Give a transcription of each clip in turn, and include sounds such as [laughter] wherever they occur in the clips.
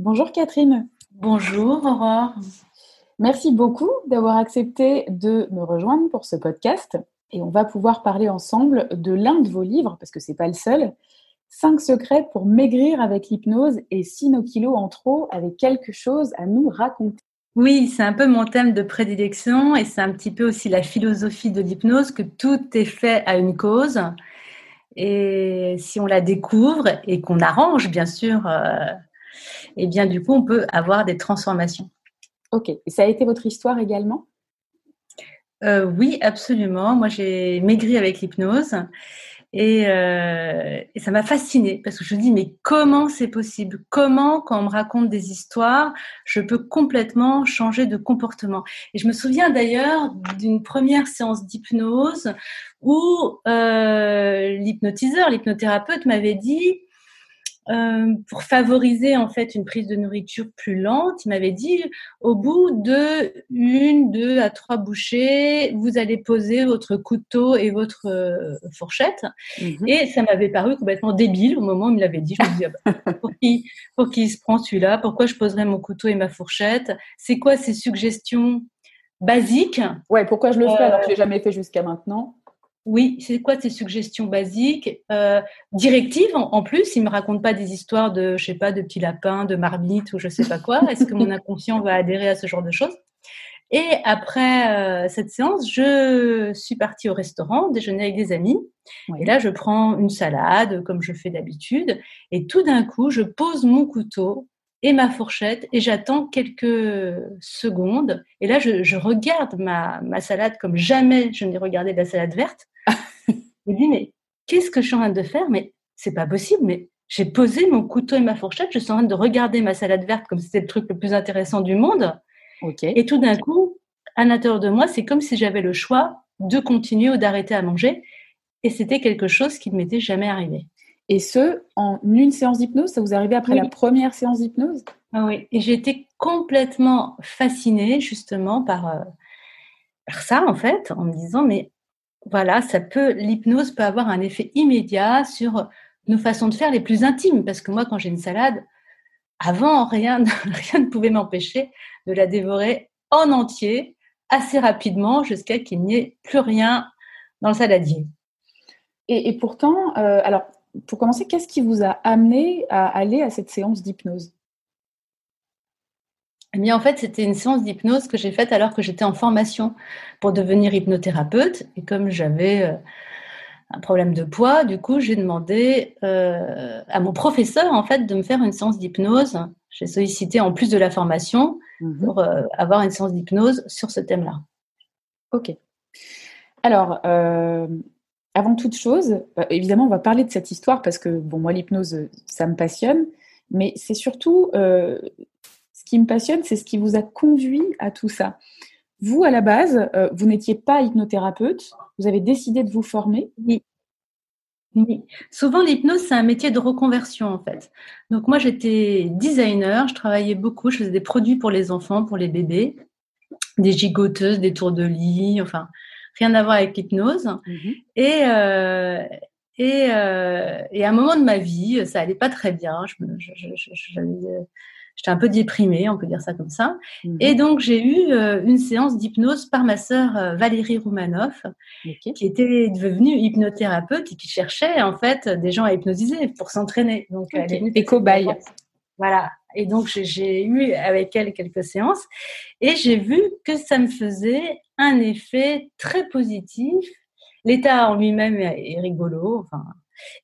Bonjour Catherine. Bonjour Aurore. Merci beaucoup d'avoir accepté de me rejoindre pour ce podcast. Et on va pouvoir parler ensemble de l'un de vos livres, parce que ce n'est pas le seul. 5 secrets pour maigrir avec l'hypnose et si nos kilos en trop avaient quelque chose à nous raconter. Oui, c'est un peu mon thème de prédilection et c'est un petit peu aussi la philosophie de l'hypnose que tout est fait à une cause. Et si on la découvre et qu'on arrange, bien sûr, euh, et eh bien du coup, on peut avoir des transformations. Ok. Et ça a été votre histoire également? Euh, Oui, absolument. Moi, j'ai maigri avec l'hypnose. Euh, et, ça m'a fascinée parce que je me dis mais comment c'est possible? Comment quand on me raconte des histoires, je peux complètement changer de comportement? Et je me souviens d'ailleurs d'une première séance d'hypnose où euh, l'hypnotiseur, l'hypnothérapeute m'avait dit euh, pour favoriser en fait une prise de nourriture plus lente, il m'avait dit au bout de une, deux à trois bouchées, vous allez poser votre couteau et votre euh, fourchette. Mhm. Et ça m'avait paru complètement débile au moment où il me l'avait dit. Je me disais [laughs] ah bah, pour qui pour qui se prend celui-là? Pourquoi je poserais mon couteau et ma fourchette? C'est quoi ces suggestions basiques? Ouais, pourquoi je le fais alors que je l'ai jamais fait jusqu'à maintenant? Oui, c'est quoi ces suggestions basiques? Euh, Directives en, plus, il me raconte pas des histoires de, je sais pas, de petits lapins, de marmites ou je sais pas quoi. Est-ce que mon inconscient va adhérer à ce genre de choses? Et après euh, cette séance, je suis partie au restaurant déjeuner avec des amis. Et là, je prends une salade comme je fais d'habitude, et tout d'un coup, je pose mon couteau et ma fourchette et j'attends quelques secondes. Et là, je, regarde ma, ma, salade comme jamais je n'ai regardé de la salade verte. [laughs] je me dis, mais qu'est-ce que je suis en train de faire? Mais c'est pas possible, mais j'ai posé mon couteau et ma fourchette, je suis en train de regarder ma salade verte comme si c'était le truc le plus intéressant du monde. Et tout d'un coup, à l'intérieur de moi, c'est comme si j'avais le choix de continuer ou d'arrêter à manger. Et c'était quelque chose qui ne m'était jamais arrivé. Et ce, en une séance d'hypnose, ça vous est arrivé après la première séance d'hypnose? Ah Oui, et j'ai été complètement fascinée justement par, euh, par ça en fait, en me disant mais voilà, ça peut, l'hypnose peut avoir un effet immédiat sur nos façons de faire les plus intimes. Parce que moi, quand j'ai une salade, avant, rien, [laughs] rien ne pouvait m'empêcher de la dévorer en entier assez rapidement jusqu'à qu'il n'y ait plus rien dans le saladier. Et, pourtant, euh, alors pour commencer, qu'est-ce qui vous a amené à aller à cette séance d'hypnose? Eh bien, en fait, c'était une séance d'hypnose que j'ai faite alors que j'étais en formation pour devenir hypnothérapeute. Et comme j'avais euh, un problème de poids, du coup, j'ai demandé euh, à mon professeur, en fait, de me faire une séance d'hypnose. J'ai sollicité, en plus de la formation, mhm. pour euh, avoir une séance d'hypnose sur ce thème-là. Ok. Alors, avant toute chose, bah, évidemment, on va parler de cette histoire parce que, bon, moi, l'hypnose, ça me passionne, mais c'est surtout euh, ce qui me passionne, c'est ce qui vous a conduit à tout ça. Vous, à la base, euh, vous n'étiez pas hypnothérapeute, vous avez décidé de vous former. Oui. Oui. Souvent, l'hypnose, c'est un métier de reconversion, en fait. Donc, moi, j'étais designer, je travaillais beaucoup, je faisais des produits pour les enfants, pour les bébés, des gigoteuses, des tours de lit, enfin, rien à voir avec l'hypnose. Mhm. Et, euh, et, euh, et, à un moment de ma vie, ça allait pas très bien. J'étais un peu déprimée, on peut dire ça comme ça. Mhm. Et donc, j'ai eu euh, une séance d'hypnose par ma sœur Valérie Roumanoff, qui était devenue hypnothérapeute et qui cherchait en fait des gens à hypnotiser pour s'entraîner. Donc, elle est et cobaye. Voilà. Et donc, j'ai eu avec elle quelques séances et j'ai vu que ça me faisait un effet très positif. L'état en lui-même est rigolo, enfin,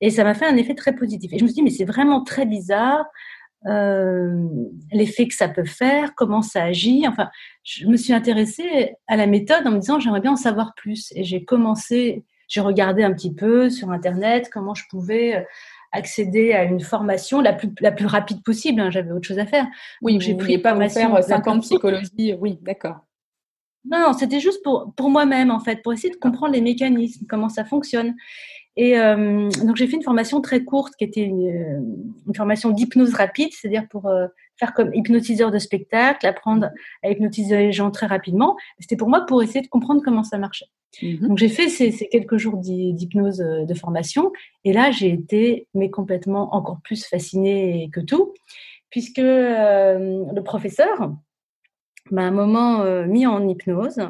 et ça m'a fait un effet très positif. Et je me suis dit, mais c'est vraiment très bizarre euh, l'effet que ça peut faire, comment ça agit. Enfin, je me suis intéressée à la méthode en me disant, j'aimerais bien en savoir plus. Et j'ai commencé, j'ai regardé un petit peu sur Internet comment je pouvais euh, accéder à une formation la plus, la plus rapide possible. Hein. J'avais autre chose à faire. Oui, j'ai pris pas me faire 50 psychologie. Oui, d'accord. Non, c'était juste pour, pour moi-même, en fait, pour essayer de comprendre les mécanismes, comment ça fonctionne. Et euh, donc, j'ai fait une formation très courte qui était une, euh, formation d'hypnose rapide, c'est-à-dire pour euh, faire comme hypnotiseur de spectacle, apprendre à hypnotiser les gens très rapidement. C'était pour moi pour essayer de comprendre comment ça marchait. Mhm. Donc, j'ai fait ces, ces, quelques jours d'hypnose de formation. Et là, j'ai été mais complètement encore plus fascinée que tout puisque le professeur m'a un moment mis en hypnose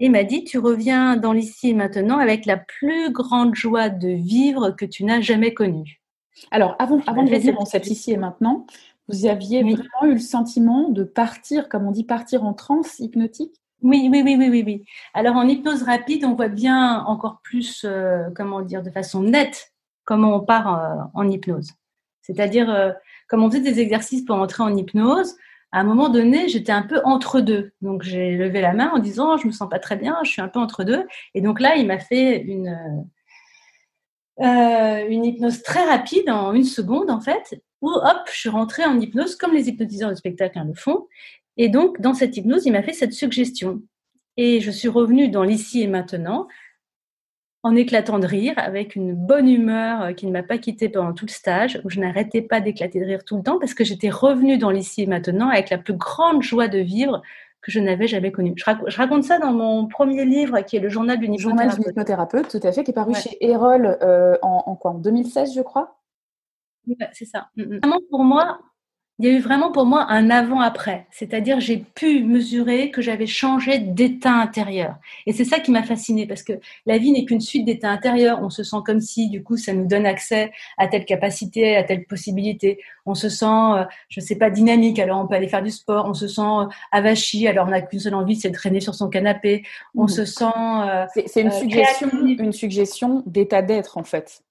et m'a dit Tu reviens dans l'ici et maintenant avec la plus grande joie de vivre que tu n'as jamais connue. Alors, avant, avant de revenir dans cet ici et maintenant, vous aviez vraiment eu le sentiment de partir, comme on dit, partir en transe hypnotique? Oui, oui, oui, oui, oui, oui. Alors en hypnose rapide, on voit bien encore plus, euh, comment dire, de façon nette, comment on part euh, en hypnose. C'est-à-dire, euh, comme on faisait des exercices pour entrer en hypnose, à un moment donné, j'étais un peu entre deux. Donc, j'ai levé la main en disant, je me sens pas très bien, je suis un peu entre deux. Et donc là, il m'a fait une, euh, une hypnose très rapide, en une seconde en fait, où hop, je suis rentrée en hypnose comme les hypnotiseurs de spectacle le font. Et donc, dans cette hypnose, il m'a fait cette suggestion. Et je suis revenue dans l'ici et maintenant en éclatant de rire, avec une bonne humeur euh, qui ne m'a pas quittée pendant tout le stage, où je n'arrêtais pas d'éclater de rire tout le temps, parce que j'étais revenue dans l'ici et maintenant avec la plus grande joie de vivre que je n'avais jamais connue. Je, raconte ça dans mon premier livre, qui est le Journal du hypnothérapeute. tout à fait, qui est paru chez Erol euh, en, quoi? En 2016, je crois? C'est ça. Mm, mm. Vraiment, pour moi, il y a eu vraiment pour moi un avant-après. C'est-à-dire, j'ai pu mesurer que j'avais changé d'état intérieur. Et c'est ça qui m'a fascinée parce que la vie n'est qu'une suite d'états intérieurs. On se sent comme si, du coup, ça nous donne accès à telle capacité, à telle possibilité. On se sent, euh, je ne sais pas, dynamique. Alors, on peut aller faire du sport. On se sent euh, avachi. Alors, on n'a qu'une seule envie, c'est de traîner sur son canapé. On mmh. se sent. Euh, c'est une, suggestion, une suggestion d'état d'être, en fait.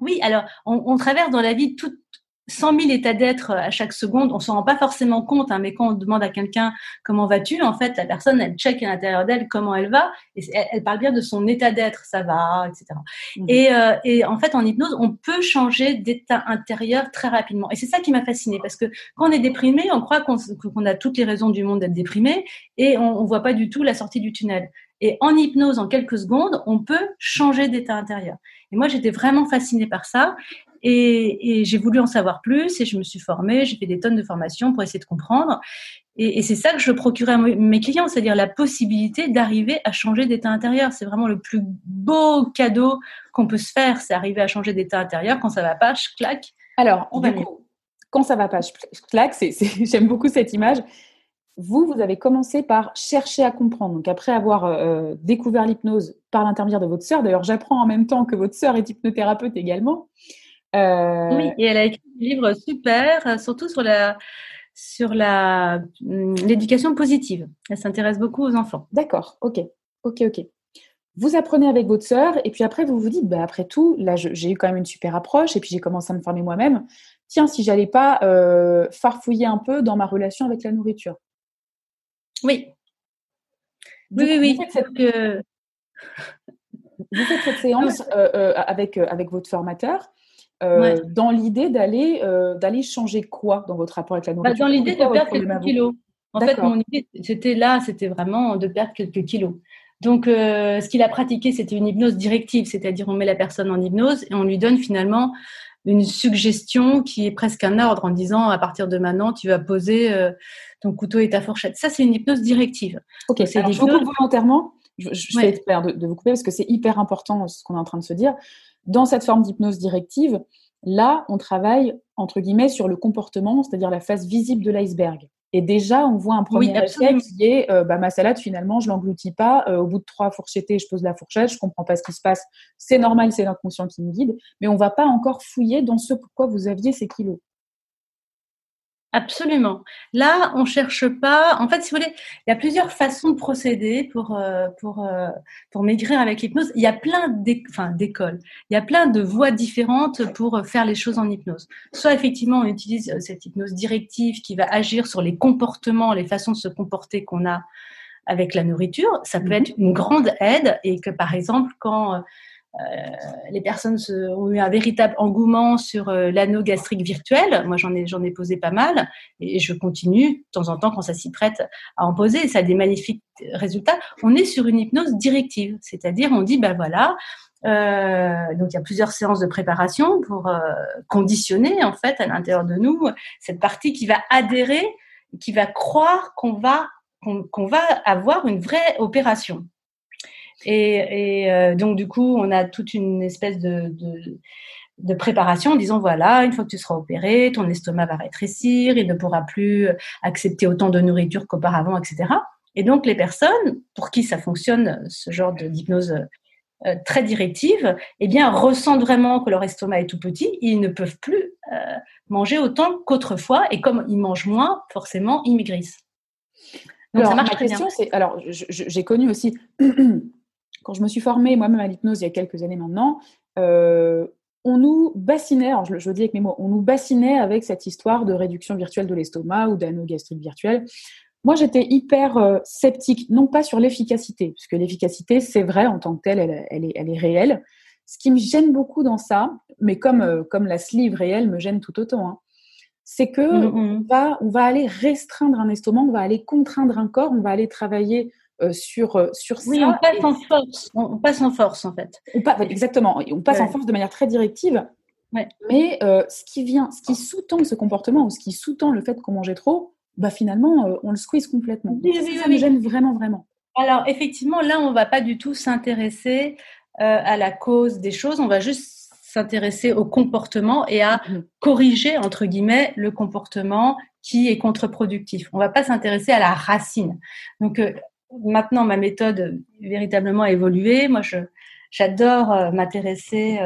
Oui, alors, on, on traverse dans la vie toute 100 000 états d'être euh, à chaque seconde, on s'en rend pas forcément compte, hein, mais quand on demande à quelqu'un comment vas-tu, en fait, la personne, elle check à l'intérieur d'elle comment elle va, et elle, parle bien de son état d'être, ça va, etc. Mmh. Et, euh, et, en fait, en hypnose, on peut changer d'état intérieur très rapidement. Et c'est ça qui m'a fascinée, parce que quand on est déprimé, on croit qu'on a toutes les raisons du monde d'être déprimé, et on, on voit pas du tout la sortie du tunnel. Et en hypnose, en quelques secondes, on peut changer d'état intérieur. Et moi, j'étais vraiment fascinée par ça. Et, j'ai voulu en savoir plus et je me suis formée, j'ai fait des tonnes de formations pour essayer de comprendre. Et, c'est ça que je procurais à mes clients, c'est-à-dire la possibilité d'arriver à changer d'état intérieur. C'est vraiment le plus beau cadeau qu'on peut se faire, c'est arriver à changer d'état intérieur. Quand ça va pas, je claque. Alors, on va Quand ça va pas, je claque. [laughs] j'aime beaucoup cette image. Vous, vous avez commencé par chercher à comprendre. Donc, après avoir euh, découvert l'hypnose par l'intermédiaire de votre sœur, d'ailleurs, j'apprends en même temps que votre sœur est hypnothérapeute également. Euh, oui, et elle a écrit un livre super, euh, surtout sur la sur la hum, l'éducation positive. Elle s'intéresse beaucoup aux enfants. D'accord, ok, ok, ok. Vous apprenez avec votre sœur et puis après vous vous dites, bah, après tout, là j'ai eu quand même une super approche et puis j'ai commencé à me former moi-même. Tiens, si j'allais pas euh, farfouiller un peu dans ma relation avec la nourriture. Oui. oui, oui, Vous faites cette, vous faites cette séance [laughs] avec, avec votre formateur euh, dans l'idée d'aller euh, d'aller changer quoi dans votre rapport avec la bah, nourriture Dans l'idée de perdre quelques kilos. En fait, mon idée, c'était là, c'était vraiment de perdre quelques kilos. Donc, euh, ce qu'il a pratiqué, c'était une hypnose directive, c'est-à-dire on met la personne en hypnose et on lui donne finalement une suggestion qui est presque un ordre en disant à partir de maintenant, tu vas poser ton couteau et ta fourchette. Ça, c'est une hypnose directive. Ok, c'est coupe volontairement. Je, je fais de, de, vous couper parce que c'est hyper important ce qu'on est en train de se dire. Dans cette forme d'hypnose directive, là, on travaille, entre guillemets, sur le comportement, c'est-à-dire la face visible de l'iceberg. Et déjà, on voit un premier effet qui est euh, bah, ma salade, finalement, je l'engloutis pas. Euh, au bout de trois fourchettés, je pose la fourchette, je comprends pas ce qui se passe. C'est normal, c'est l'inconscient qui me guide. Mais on va pas encore fouiller dans ce pourquoi vous aviez ces kilos. Absolument. Là, on cherche pas. En fait, si vous voulez, il y a plusieurs façons de procéder pour euh, pour euh, pour maigrir avec l'hypnose. Il y a plein d'écoles. Il y a plein de voies différentes pour faire les choses en hypnose. Soit effectivement, on utilise euh, cette hypnose directive qui va agir sur les comportements, les façons de se comporter qu'on a avec la nourriture. Ça peut mmh être une grande aide et que par exemple, quand euh, les personnes ont eu un véritable engouement sur euh, l'anneau gastrique virtuel. Moi, j'en ai, j'en ai posé pas mal et je continue de temps en temps quand ça s'y prête à en poser. ça a des magnifiques résultats. On est sur une hypnose directive, c'est-à-dire on dit, ben voilà, euh, donc il y a plusieurs séances de préparation pour euh, conditionner en fait à l'intérieur de nous cette partie qui va adhérer, qui va croire qu'on va qu'on va avoir une vraie opération. Et, et euh, donc, du coup, on a toute une espèce de, de, de préparation en disant voilà, une fois que tu seras opéré, ton estomac va rétrécir, il ne pourra plus accepter autant de nourriture qu'auparavant, etc. Et donc les personnes pour qui ça fonctionne, ce genre d'hypnose euh, très directive, eh bien ressentent vraiment que leur estomac est tout petit, ils ne peuvent plus euh, manger autant qu'autrefois, et comme ils mangent moins, forcément, ils maigrissent. Donc alors, ça marche ma question, c'est alors j'ai connu aussi [clears throat] quand je me suis formée moi-même à l'hypnose il y a quelques années maintenant. Euh, on nous bassinait, alors je, je, le dis avec mes mots, on nous bassinait avec cette histoire de réduction virtuelle de l'estomac ou d'anogastrique virtuelle. Moi, j'étais hyper euh, sceptique, non pas sur l'efficacité, puisque l'efficacité, c'est vrai en tant que telle, elle, elle, est, elle, est, réelle. Ce qui me gêne beaucoup dans ça, mais comme, euh, comme la sleeve réelle me gêne tout autant, hein, c'est que on, va, on va aller restreindre un estomac, on va aller contraindre un corps, on va aller travailler sur, sur oui, ça. Oui, on passe en force. On, passe en force, en fait. On exactement. On passe en force de manière très directive. Ouais. Mais ce qui vient, ce qui sous-tend ce comportement ou ce qui sous-tend le fait qu'on mangeait trop, bah finalement, euh, on le squeeze complètement. Oui, ça me gêne vraiment, vraiment. Alors, effectivement, là, on ne va pas du tout s'intéresser euh, à la cause des choses, on va juste s'intéresser au comportement et à mm-hmm. corriger, entre guillemets, le comportement qui est contre-productif. On ne va pas s'intéresser à la racine. Donc, euh, maintenant, ma méthode véritablement a évolué. Moi, je, j'adore m'intéresser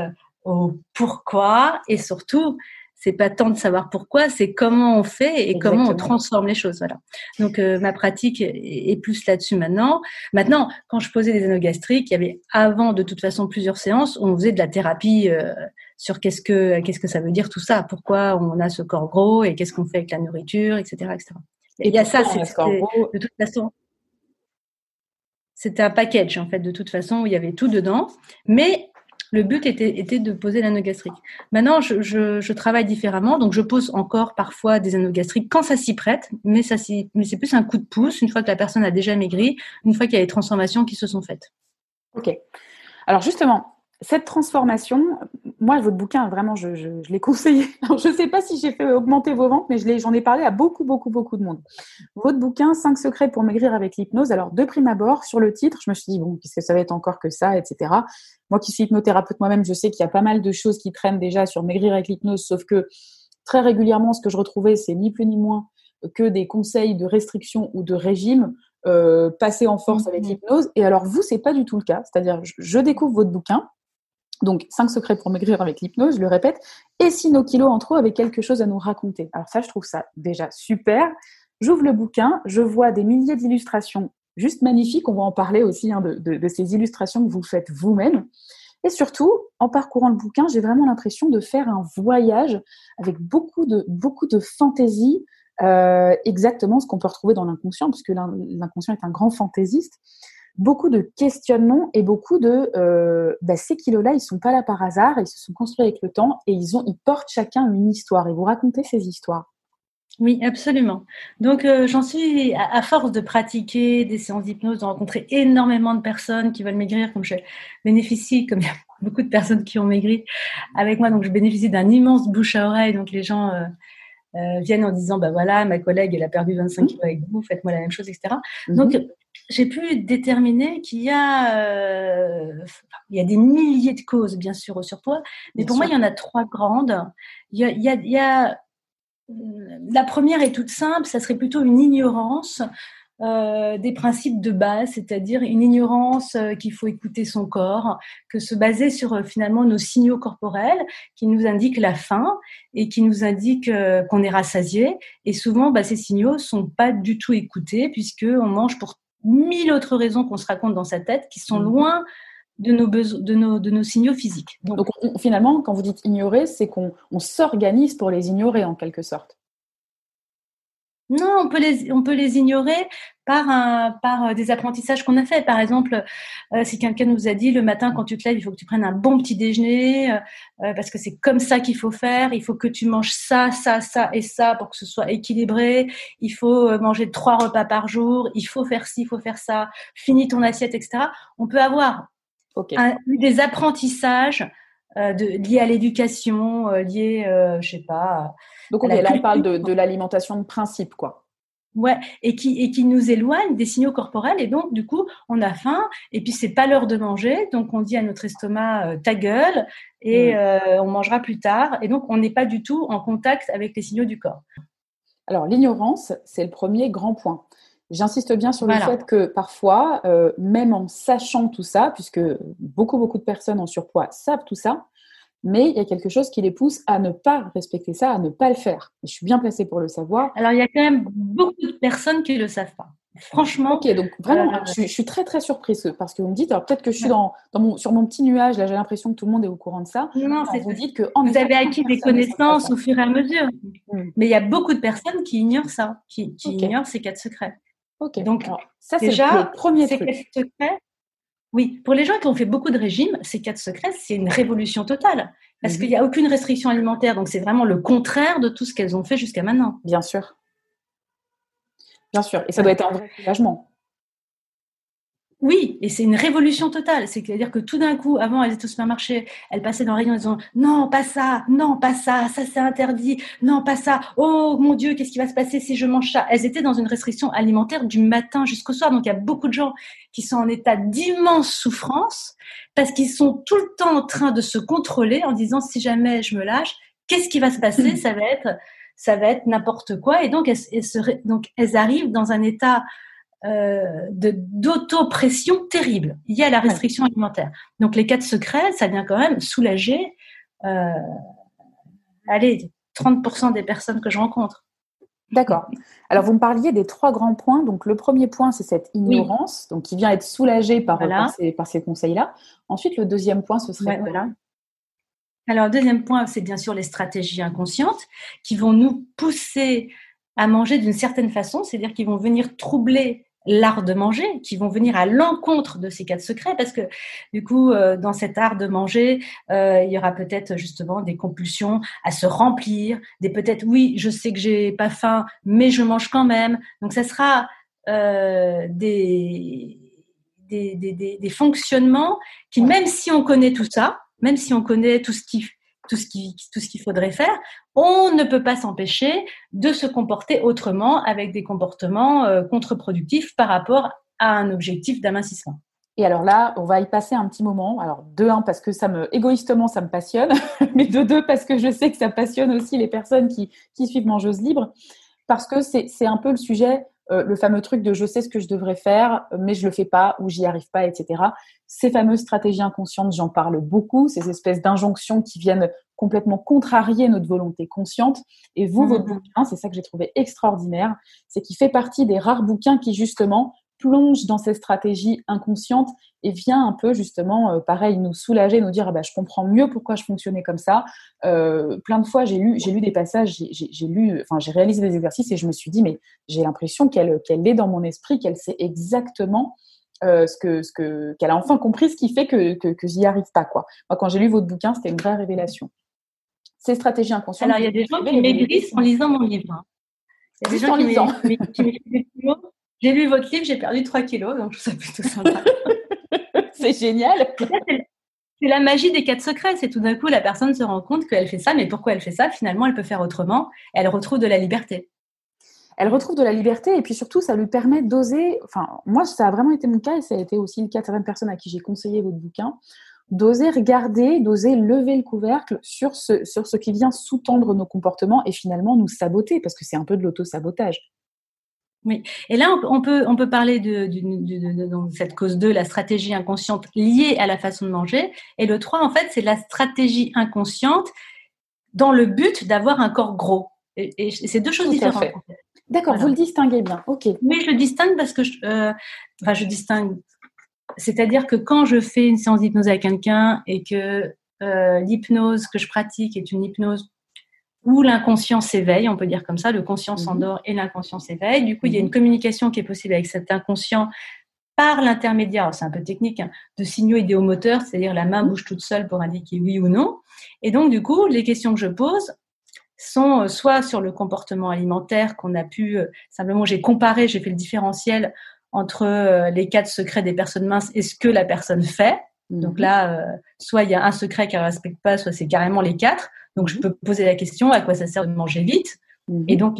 au pourquoi et surtout c'est pas tant de savoir pourquoi, c'est comment on fait et comment on transforme les choses. Voilà. Donc euh, ma pratique est, plus là-dessus maintenant. Maintenant, quand je posais des anneaux gastriques, il y avait avant de toute façon plusieurs séances où on faisait de la thérapie euh, sur qu'est-ce que qu'est-ce que ça veut dire tout ça, pourquoi on a ce corps gros et qu'est-ce qu'on fait avec la nourriture, etc., etc. Et il y a ça, c'est de toute façon. C'était un package en fait de toute façon où il y avait tout dedans, mais le but était, de poser l'anneau gastrique. Maintenant, je, travaille différemment, donc je pose encore parfois des anneaux gastriques quand ça s'y prête, mais, c'est plus un coup de pouce une fois que la personne a déjà maigri, une fois qu'il y a les transformations qui se sont faites. Ok. Alors justement, cette transformation, moi, votre bouquin, vraiment, je, l'ai conseillé. [laughs] je ne sais pas si j'ai fait augmenter vos ventes, mais j'en ai, parlé à beaucoup, beaucoup, beaucoup de monde. Votre bouquin, 5 secrets pour maigrir avec l'hypnose. Alors, de prime abord, sur le titre, je me suis dit, bon, qu'est-ce que ça va être encore que ça, etc. Moi qui suis hypnothérapeute moi-même, je sais qu'il y a pas mal de choses qui traînent déjà sur maigrir avec l'hypnose, sauf que très régulièrement, ce que je retrouvais, c'est ni plus ni moins que des conseils de restriction ou de régime euh, passés en force avec mmh. l'hypnose. Et alors, vous, c'est pas du tout le cas. C'est-à-dire, je découvre votre bouquin, donc, 5 secrets pour maigrir avec l'hypnose, je le répète. Et si nos kilos en trop avaient quelque chose à nous raconter Alors ça, je trouve ça déjà super. J'ouvre le bouquin, je vois des milliers d'illustrations juste magnifiques. On va en parler aussi hein, de, ces illustrations que vous faites vous-même. Et surtout, en parcourant le bouquin, j'ai vraiment l'impression de faire un voyage avec beaucoup de, beaucoup de fantaisie, euh, exactement ce qu'on peut retrouver dans l'inconscient, puisque l'inconscient est un grand fantaisiste beaucoup de questionnements et beaucoup de euh, bah, ces kilos-là, ils sont pas là par hasard, ils se sont construits avec le temps et ils ont, ils portent chacun une histoire. Et vous racontez ces histoires. Oui, absolument. Donc, euh, j'en suis, à, force de pratiquer des séances d'hypnose, de rencontrer énormément de personnes qui veulent maigrir, comme je bénéficie, comme il y a [laughs] beaucoup de personnes qui ont maigri avec moi, donc je bénéficie d'un immense bouche à oreille. Donc, les gens euh, viennent en disant, bah voilà, ma collègue, elle a perdu 25 mmh. kilos avec vous, faites-moi la même chose, etc. Mmh. Donc, j'ai pu déterminer qu'il y a, euh, il y a des milliers de causes, bien sûr, au surpoids, mais pour moi, il y en a trois grandes. Il y a, il y a, il y a la première est toute simple, ça serait plutôt une ignorance euh, des principes de base, c'est-à-dire une ignorance euh, qu'il faut écouter son corps, que se baser sur euh, finalement nos signaux corporels qui nous indiquent la faim et qui nous indiquent qu'on est rassasié. Et souvent, bah, ces signaux sont pas du tout écoutés puisque on mange pour mille autres raisons qu'on se raconte dans sa tête qui sont mmh. loin de nos, de nos, de nos signaux physiques. Donc, finalement, quand vous dites ignorer, c'est qu'on s'organise pour les ignorer en quelque sorte. Non, on peut les, on peut les ignorer par, un, par euh, des apprentissages qu'on a fait. Par exemple, euh, si quelqu'un nous a dit le matin quand tu te lèves, il faut que tu prennes un bon petit déjeuner euh, parce que c'est comme ça qu'il faut faire. Il faut que tu manges ça, ça, ça et ça pour que ce soit équilibré. Il faut manger trois repas par jour. Il faut faire ci, il faut faire ça. Finis ton assiette, etc. On peut avoir des apprentissages de, liés à l'éducation, liés, je sais pas, donc là, on parle de, l'alimentation de principe, quoi. Ouais, et qui, et qui nous éloigne des signaux corporels. Et donc, du coup, on a faim, et puis c'est pas l'heure de manger. Donc, on dit à notre estomac, euh, ta gueule, et mm. euh, on mangera plus tard. Et donc, on n'est pas du tout en contact avec les signaux du corps. Alors, l'ignorance, c'est le premier grand point. J'insiste bien sur le fait que parfois, euh, même en sachant tout ça, puisque beaucoup, beaucoup de personnes en surpoids savent tout ça, mais il y a quelque chose qui les pousse à ne pas respecter ça, à ne pas le faire. je suis bien placée pour le savoir. Alors, il y a quand même beaucoup de personnes qui ne le savent pas. Franchement. Ok, donc vraiment, euh, je, suis très très surprise parce que vous me dites, alors peut-être que je suis dans, mon, sur mon petit nuage, là j'ai l'impression que tout le monde est au courant de ça. Non, c'est vous dites que vous avez acquis des connaissances au fur et à mesure. Hmm. Mais il y a beaucoup de personnes qui ignorent ça, qui, ignorent ces quatre secrets. Ok. Donc ça c'est déjà le premier ces quatre secrets. Oui, pour les gens qui ont fait beaucoup de régimes, ces quatre secrets, c'est une révolution totale. Parce mhm. qu'il n'y a aucune restriction alimentaire. Donc, c'est vraiment le contraire de tout ce qu'elles ont fait jusqu'à maintenant. Bien sûr. Bien sûr. Et ça doit être un vrai soulagement. Oui, et c'est une révolution totale. C'est-à-dire que tout d'un coup, avant, elles étaient au supermarché, elles passaient dans le rayon, elles disaient non, pas ça, non, pas ça, ça c'est interdit, non, pas ça. Oh mon Dieu, qu'est-ce qui va se passer si je mange ça? Elles étaient dans une restriction alimentaire du matin jusqu'au soir. Donc il y a beaucoup de gens qui sont en état d'immense souffrance parce qu'ils sont tout le temps en train de se contrôler en disant si jamais je me lâche, qu'est-ce qui va se passer? Ça va être, ça va être n'importe quoi. Et donc elles, donc elles arrivent dans un état euh, d'autopression terrible. Il y a la restriction alimentaire. Donc les quatre secrets, ça vient quand même soulager, euh, allez, 30% des personnes que je rencontre. D'accord. Alors vous me parliez des trois grands points. Donc le premier point, c'est cette ignorance, donc qui vient être soulagée par, par ces, conseils-là. Ensuite, le deuxième point, ce serait voilà. Alors, le deuxième point, c'est bien sûr les stratégies inconscientes qui vont nous pousser à manger d'une certaine façon, c'est-à-dire qu'ils vont venir troubler l'art de manger, qui vont venir à l'encontre de ces quatre secrets, parce que du coup, euh, dans cet art de manger, euh, il y aura peut-être justement des compulsions à se remplir, des peut-être oui, je sais que j'ai pas faim, mais je mange quand même. Donc, ça sera euh, des, des, des, des, fonctionnements qui, même si on connaît tout ça, même si on connaît tout ce qui tout ce qui, tout ce qu'il faudrait faire, on ne peut pas s'empêcher de se comporter autrement avec des comportements euh, contre-productifs par rapport à un objectif d'amincissement. Et alors là, on va y passer un petit moment. Alors de un parce que ça me égoïstement ça me passionne, [laughs] mais de deux parce que je sais que ça passionne aussi les personnes qui, qui suivent Mangeuse Libre, parce que c'est un peu le sujet euh, le fameux truc de je sais ce que je devrais faire, mais je le fais pas ou j'y arrive pas, etc. Ces fameuses stratégies inconscientes, j'en parle beaucoup, ces espèces d'injonctions qui viennent complètement contrarier notre volonté consciente. Et vous, votre mmh. bouquin, c'est ça que j'ai trouvé extraordinaire, c'est qu'il fait partie des rares bouquins qui justement plonge dans ces stratégies inconscientes et vient un peu justement, euh, pareil, nous soulager, nous dire ah bah, je comprends mieux pourquoi je fonctionnais comme ça. Euh, plein de fois, j'ai lu, j'ai lu des passages, j'ai lu, enfin j'ai réalisé des exercices et je me suis dit mais j'ai l'impression qu'elle qu'elle est dans mon esprit, qu'elle sait exactement euh, ce que ce que qu'elle a enfin compris ce qui fait que que, que j'y arrive pas quoi. Moi quand j'ai lu votre bouquin, c'était une vraie révélation. Ces stratégies inconscientes. Alors il y a des gens qui maigrissent en lisant mon livre. Hein. Il y a des gens qui, j'ai lu votre livre, j'ai perdu 3 kilos, donc je trouve ça plutôt sympa. [laughs] c'est génial. C'est la magie des quatre secrets. C'est tout d'un coup, la personne se rend compte qu'elle fait ça, mais pourquoi elle fait ça? Finalement, elle peut faire autrement. Elle retrouve de la liberté. Elle retrouve de la liberté et puis surtout, ça lui permet d'oser. Enfin, moi, ça a vraiment été mon cas et ça a été aussi le cas de certaines personnes à qui j'ai conseillé votre bouquin d'oser regarder, d'oser lever le couvercle sur ce, sur ce qui vient sous-tendre nos comportements et finalement nous saboter, parce que c'est un peu de l'auto-sabotage. Oui, et là, on peut, on peut parler de, cette cause 2, la stratégie inconsciente liée à la façon de manger. Et le 3, en fait, c'est la stratégie inconsciente dans le but d'avoir un corps gros. Et, c'est deux choses différentes. D'accord, vous le distinguez bien. Ok. Oui, je le distingue parce que je, euh, enfin, je distingue. C'est-à-dire que quand je fais une séance d'hypnose avec quelqu'un et que euh, l'hypnose que je pratique est une hypnose où l'inconscient s'éveille, on peut dire comme ça, le conscient mhm. s'endort et l'inconscient s'éveille. Du coup, il y a une mhm. communication qui est possible avec cet inconscient par l'intermédiaire, c'est un peu technique, hein, de signaux idéomoteurs, c'est-à-dire la main mhm. bouge toute seule pour indiquer oui ou non. Et donc, du coup, les questions que je pose sont euh, soit sur le comportement alimentaire qu'on a pu, euh, simplement j'ai comparé, j'ai fait le différentiel entre euh, les quatre secrets des personnes minces et ce que la personne fait. Donc là, soit il y a un secret qu'elle ne respecte pas, soit c'est carrément les quatre. Donc, je peux poser la question à quoi ça sert de manger vite? Mhm. Et donc,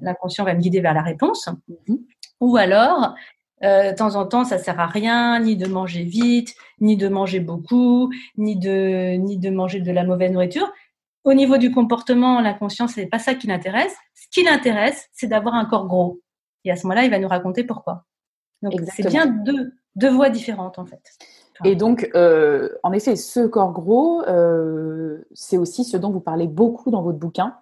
l'inconscient va me guider vers la réponse. Mhm. Ou alors, euh, de temps en temps, ça sert à rien, ni de manger vite, ni de manger beaucoup, ni de, ni de manger de la mauvaise nourriture. Au niveau du comportement, l'inconscient, c'est pas ça qui l'intéresse. Ce qui l'intéresse, c'est d'avoir un corps gros. Et à ce moment-là, il va nous raconter pourquoi. Donc, c'est bien deux, deux voies différentes, en fait. Et donc, euh, en effet, ce corps gros, euh, c'est aussi ce dont vous parlez beaucoup dans votre bouquin.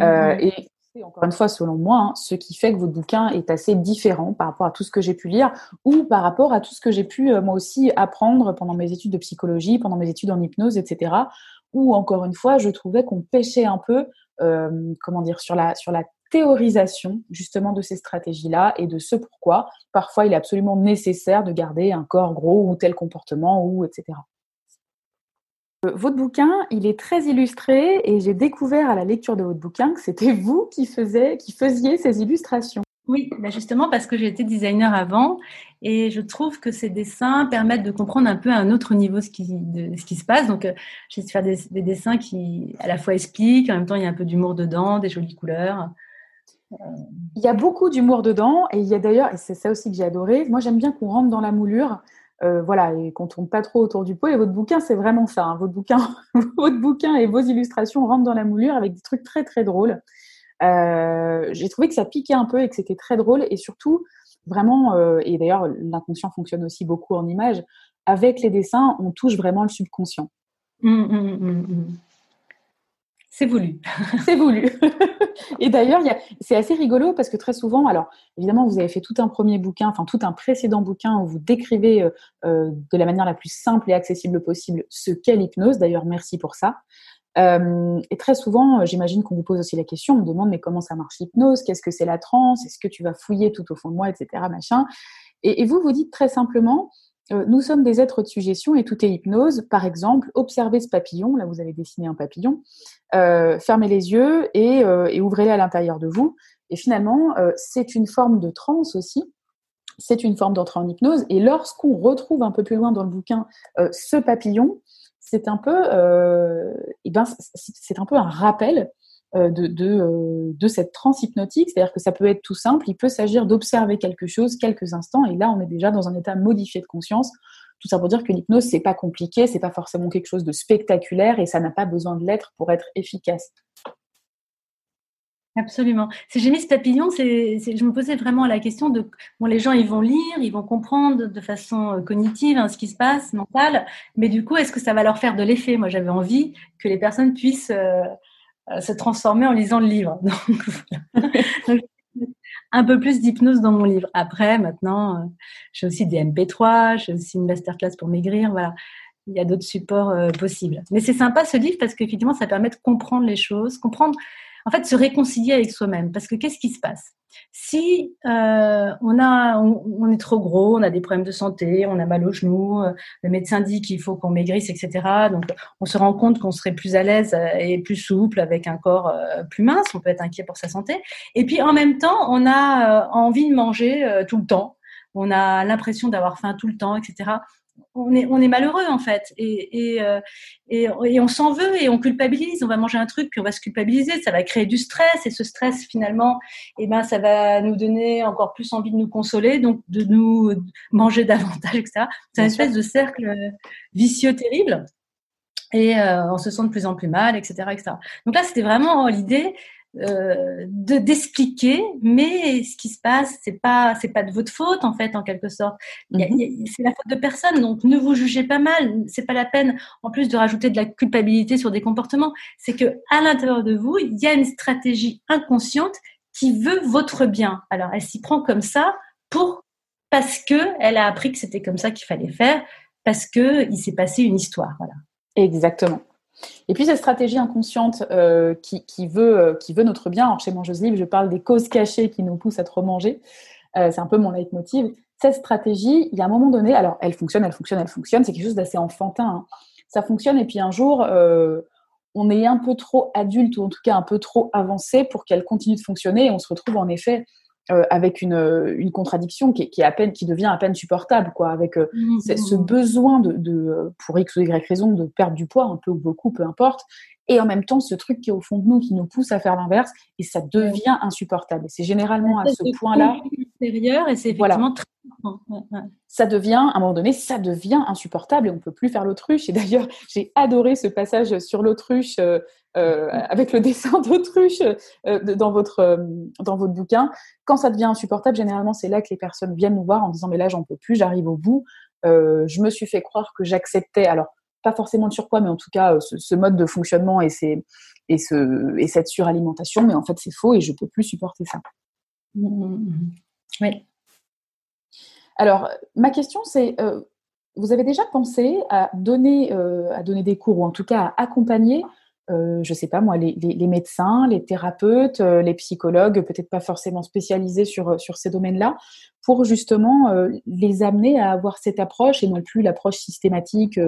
Euh, mm-hmm. et c'est encore une fois, selon moi, hein, ce qui fait que votre bouquin est assez différent par rapport à tout ce que j'ai pu lire ou par rapport à tout ce que j'ai pu, moi aussi, apprendre pendant mes études de psychologie, pendant mes études en hypnose, etc. Où, encore une fois, je trouvais qu'on pêchait un peu, comment dire, sur la, sur la théorisation justement de ces stratégies-là et de ce pourquoi parfois il est absolument nécessaire de garder un corps gros ou tel comportement ou etc. Euh, votre bouquin, il est très illustré et j'ai découvert à la lecture de votre bouquin que c'était vous qui, faisiez, ces illustrations. Oui, bah, justement parce que j'ai été designer avant et je trouve que ces dessins permettent de comprendre un peu à un autre niveau ce qui, se passe. Donc, euh, j'ai de faire des, dessins qui à la fois expliquent, en même temps il y a un peu d'humour dedans, des jolies couleurs. Il y a beaucoup d'humour dedans et il y a d'ailleurs, c'est ça aussi que j'ai adoré, moi j'aime bien qu'on rentre dans la moulure, euh, voilà, et qu'on tourne pas trop autour du pot. Et votre bouquin, c'est vraiment ça. Hein. Votre, bouquin, [laughs] votre bouquin et vos illustrations rentrent dans la moulure avec des trucs très très drôles. Euh, j'ai trouvé que ça piquait un peu et que c'était très drôle et surtout vraiment, euh, et d'ailleurs l'inconscient fonctionne aussi beaucoup en images, avec les dessins, on touche vraiment le subconscient. Mmh, mmh, mmh, c'est voulu. [laughs] c'est voulu. Et d'ailleurs, c'est assez rigolo parce que très souvent, alors évidemment, vous avez fait tout un premier bouquin, enfin tout un précédent bouquin où vous décrivez euh, euh, de la manière la plus simple et accessible possible ce qu'est l'hypnose. D'ailleurs, merci pour ça. Euh, et très souvent, j'imagine qu'on vous pose aussi la question, on me demande mais comment ça marche l'hypnose? Qu'est-ce que c'est la transe? Est-ce que tu vas fouiller tout au fond de moi, etc. Machin? Et, et vous, vous dites très simplement, nous sommes des êtres de suggestion et tout est hypnose. Par exemple, observez ce papillon, là vous avez dessiné un papillon, euh, fermez les yeux euh, et, ouvrez-les à l'intérieur de vous. Et finalement, c'est une forme de transe aussi, c'est une forme d'entrée en hypnose. Et lorsqu'on retrouve un peu plus loin dans le bouquin ce papillon, c'est un peu, eh ben, c'est un peu un rappel euh, de, de, euh, de, cette transe hypnotique. C'est-à-dire que ça peut être tout simple, il peut s'agir d'observer quelque chose quelques instants, et là, on est déjà dans un état modifié de conscience. Tout ça pour dire que l'hypnose, c'est pas compliqué, c'est pas forcément quelque chose de spectaculaire, et ça n'a pas besoin de l'être pour être efficace. Absolument. J'ai mis ce papillon, c'est, je me posais vraiment la question de bon, les gens ils vont lire, ils vont comprendre de façon euh, cognitive hein, ce qui se passe, mentale, mais du coup, est-ce que ça va leur faire de l'effet? Moi, j'avais envie que les personnes puissent euh, se transformer en lisant le livre. [laughs] Donc, un peu plus d'hypnose dans mon livre. Après, maintenant, euh, j'ai aussi des MP3, j'ai aussi une masterclass pour maigrir. Voilà, il y a d'autres supports euh, possibles. Mais c'est sympa ce livre parce qu'effectivement, ça permet de comprendre les choses, comprendre en fait, se réconcilier avec soi-même. Parce que qu'est-ce qui se passe? Si euh, on, a, on, est trop gros, on a des problèmes de santé, on a mal aux genoux, euh, le médecin dit qu'il faut qu'on maigrisse, etc. Donc, on se rend compte qu'on serait plus à l'aise euh, et plus souple avec un corps plus mince. On peut être inquiet pour sa santé. Et puis, en même temps, on a envie de manger tout le temps. On a l'impression d'avoir faim tout le temps, etc on est, on est malheureux en fait et, et, euh, et, on s'en veut et on culpabilise. On va manger un truc puis on va se culpabiliser. Ça va créer du stress et ce stress finalement, eh ben ça va nous donner encore plus envie de nous consoler, donc de nous manger [laughs] davantage, etc. C'est une espèce de cercle vicieux terrible et euh, on se sent de plus en plus mal, etc., etc. Donc là, c'était vraiment l'idée euh, de d'expliquer, mais ce qui se passe, c'est pas c'est pas de votre faute en fait en quelque sorte. Mhm. C'est la faute de personne, donc ne vous jugez pas mal. C'est pas la peine en plus de rajouter de la culpabilité sur des comportements. C'est que à l'intérieur de vous, il y a une stratégie inconsciente qui veut votre bien. Alors elle s'y prend comme ça pour parce que elle a appris que c'était comme ça qu'il fallait faire, parce que il s'est passé une histoire. Voilà. Exactement. Et puis cette stratégie inconsciente euh, qui, veut, euh, qui veut notre bien, alors chez Mangeuse Libre, je parle des causes cachées qui nous poussent à trop manger, euh, c'est un peu mon leitmotiv. Cette stratégie, il y a un moment donné, alors elle fonctionne, elle fonctionne, elle fonctionne, c'est quelque chose d'assez enfantin. Hein. Ça fonctionne et puis un jour, on est un peu trop adulte ou en tout cas un peu trop avancé pour qu'elle continue de fonctionner et on se retrouve en effet euh, avec une, une contradiction qui, qui, est à peine, qui devient à peine supportable, quoi, avec euh, mmh, ce mmh. besoin de, de, pour X ou Y raison, de perdre du poids, un peu ou beaucoup, peu importe, et en même temps ce truc qui est au fond de nous, qui nous pousse à faire l'inverse, et ça devient insupportable. C'est généralement à ce point-là. et c'est effectivement très ça devient, à un moment donné, ça devient insupportable et on ne peut plus faire l'autruche. Et d'ailleurs, j'ai adoré ce passage sur l'autruche euh, euh, avec le [laughs] dessin d'autruche euh, dans, votre, dans votre bouquin. Quand ça devient insupportable, généralement, c'est là que les personnes viennent nous voir en disant Mais là, j'en peux plus, j'arrive au bout. je me suis fait croire que j'acceptais, alors pas forcément de surpoids, mais en tout cas, ce, mode de fonctionnement et, ces, et, ce, et cette suralimentation. Mais en fait, c'est faux et je ne peux plus supporter ça. Mmh, mmh, mmh. Oui. Alors, ma question, c'est, euh, vous avez déjà pensé à donner, euh, à donner des cours, ou en tout cas à accompagner, euh, je sais pas moi, les, médecins, les thérapeutes, les psychologues, peut-être pas forcément spécialisés sur, sur ces domaines-là, pour justement les amener à avoir cette approche et non plus l'approche systématique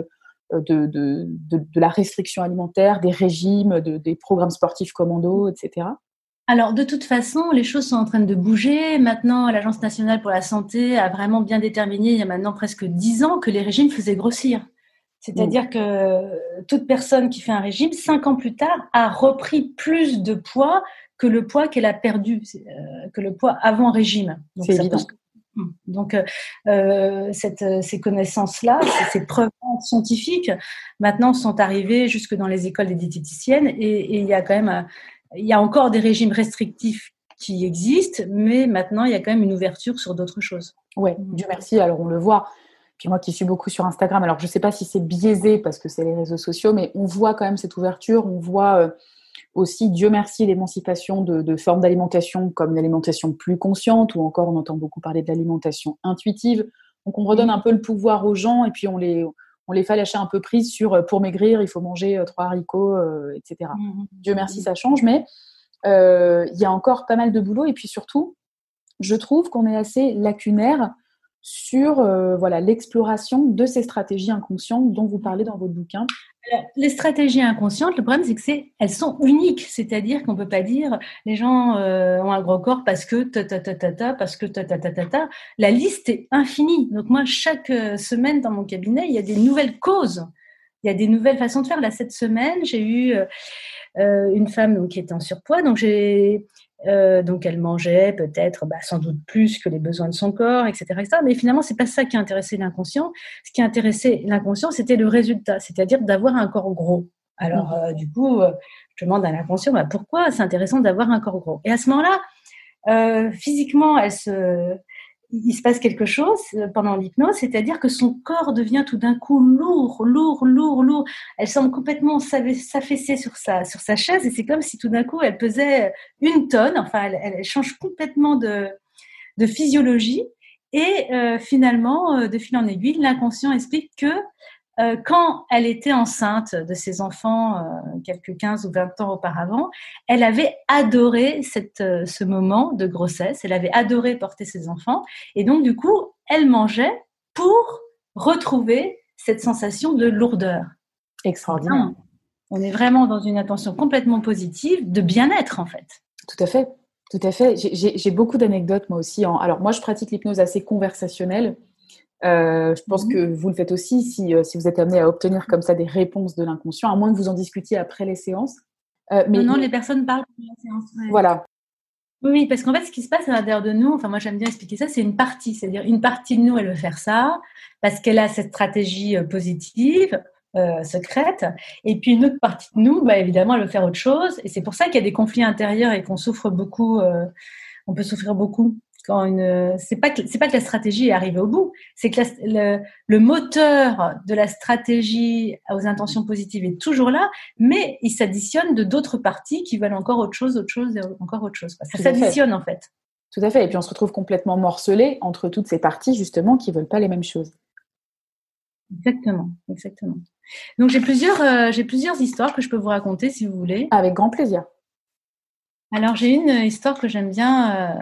de, de, la restriction alimentaire, des régimes, des programmes sportifs commando, etc. Alors, de toute façon, les choses sont en train de bouger. Maintenant, l'Agence nationale pour la santé a vraiment bien déterminé, il y a maintenant presque dix ans, que les régimes faisaient grossir. C'est-à-dire que toute personne qui fait un régime, cinq ans plus tard, a repris plus de poids que le poids qu'elle a perdu, euh, que le poids avant régime. Donc, C'est évident. Hmm. Donc, euh, cette, ces connaissances-là, ces preuves scientifiques, maintenant sont arrivées jusque dans les écoles des diététiciennes et, et il y a quand même il y a encore des régimes restrictifs qui existent, mais maintenant, il y a quand même une ouverture sur d'autres choses. Oui, Dieu merci. Alors, on le voit. Puis moi qui suis beaucoup sur Instagram, alors je ne sais pas si c'est biaisé parce que c'est les réseaux sociaux, mais on voit quand même cette ouverture. On voit euh, aussi, Dieu merci, l'émancipation de, formes d'alimentation comme l'alimentation plus consciente, ou encore on entend beaucoup parler de l'alimentation intuitive. Donc on redonne un peu le pouvoir aux gens et puis on les, on les fait lâcher un peu prise sur euh, pour maigrir, il faut manger euh, trois haricots, euh, etc. Mmh. Dieu merci, ça change, mais il y a encore pas mal de boulot. Et puis surtout, je trouve qu'on est assez lacunaire sur voilà l'exploration de ces stratégies inconscientes dont vous parlez dans votre bouquin les stratégies inconscientes, le problème, c'est que c'est, elles sont uniques. C'est-à-dire qu'on peut pas dire les gens euh, ont un gros corps parce que ta ta ta ta ta, parce que ta ta ta ta ta. La liste est infinie. Donc moi, chaque euh, semaine dans mon cabinet, il y a des nouvelles causes. Il y a des nouvelles façons de faire. Là, cette semaine, j'ai eu euh, une femme qui était en surpoids. Donc j'ai euh, donc elle mangeait peut-être bah, sans doute plus que les besoins de son corps, etc. etc. Mais finalement, c'est pas ça qui intéressait l'inconscient. Ce qui intéressait l'inconscient, c'était le résultat, c'est-à-dire d'avoir un corps gros. Alors mmh. euh, du coup, euh, je demande à l'inconscient bah, pourquoi c'est intéressant d'avoir un corps gros? Et à ce moment-là, physiquement, elle se il se passe quelque chose pendant l'hypnose, c'est-à-dire que son corps devient tout d'un coup lourd, lourd, lourd, lourd. Elle semble complètement s'affaisser sur sa, sur sa chaise et c'est comme si tout d'un coup elle pesait une tonne. Enfin, elle, change complètement de, de physiologie. Et euh, finalement, euh, de fil en aiguille, l'inconscient explique que euh, quand elle était enceinte de ses enfants, euh, quelques 15 ou 20 ans auparavant, elle avait adoré cette, euh, ce moment de grossesse, elle avait adoré porter ses enfants, et donc du coup, elle mangeait pour retrouver cette sensation de lourdeur. Extraordinaire. On est vraiment dans une attention complètement positive de bien-être en fait. Tout à fait, tout à fait. J'ai beaucoup d'anecdotes moi aussi. Alors moi, je pratique l'hypnose assez conversationnelle. Euh, je pense mmh que vous le faites aussi si, euh, si, vous êtes amené à obtenir comme ça des réponses de l'inconscient, à moins que vous en discutiez après les séances. Euh, mais non, les personnes parlent de la séance. Voilà. Oui, parce qu'en fait, ce qui se passe à l'intérieur de nous, enfin moi j'aime bien expliquer ça, c'est une partie, c'est-à-dire une partie de nous, elle veut faire ça parce qu'elle a cette stratégie positive, secrète, et puis une autre partie de nous, bah, évidemment, elle veut faire autre chose, et c'est pour ça qu'il y a des conflits intérieurs et qu'on souffre beaucoup, on peut souffrir beaucoup quand une, c'est pas que c'est pas que la stratégie est arrivée au bout, c'est que le, le, moteur de la stratégie aux intentions positives est toujours là, mais il s'additionne de d'autres parties qui veulent encore autre chose, autre chose et encore autre chose. Ça s'additionne en fait. Tout à fait. Et puis on se retrouve complètement morcelé entre toutes ces parties justement qui veulent pas les mêmes choses. Exactement, exactement. Donc j'ai plusieurs, euh, j'ai plusieurs histoires que je peux vous raconter si vous voulez. Avec grand plaisir. Alors j'ai une histoire que j'aime bien. Euh,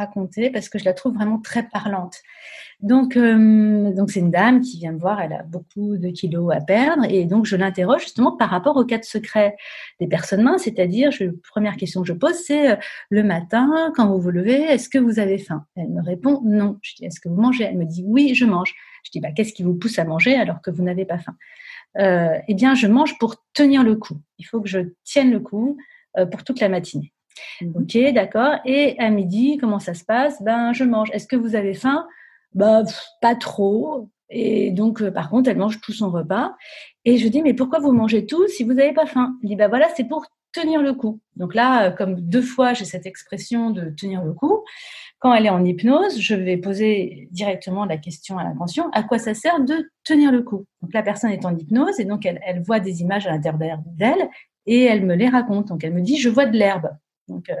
raconter parce que je la trouve vraiment très parlante. Donc, euh, donc c'est une dame qui vient me voir, elle a beaucoup de kilos à perdre, et donc je l'interroge justement par rapport au cas de secret des personnes minces, c'est-à-dire, la première question que je pose, c'est euh, le matin, quand vous vous levez, est-ce que vous avez faim? Elle me répond non. Je dis, est-ce que vous mangez? Elle me dit oui, je mange. Je dis, bah, qu'est-ce qui vous pousse à manger alors que vous n'avez pas faim? Eh bien, je mange pour tenir le coup. Il faut que je tienne le coup pour toute la matinée. Ok, d'accord. Et à midi, comment ça se passe? Ben, je mange. Est-ce que vous avez faim? Bah, pas trop. Et donc, euh, par contre, elle mange tout son repas. Et je dis, mais pourquoi vous mangez tout si vous n'avez pas faim? Elle dit, bah voilà, c'est pour tenir le coup. Donc là, euh, comme deux fois j'ai cette expression de tenir le coup, quand elle est en hypnose, je vais poser directement la question à l'inconscient, à quoi ça sert de tenir le coup? Donc la personne est en hypnose et donc elle, elle voit des images à l'intérieur d'elle et elle me les raconte. Donc elle me dit, je vois de l'herbe. Donc euh,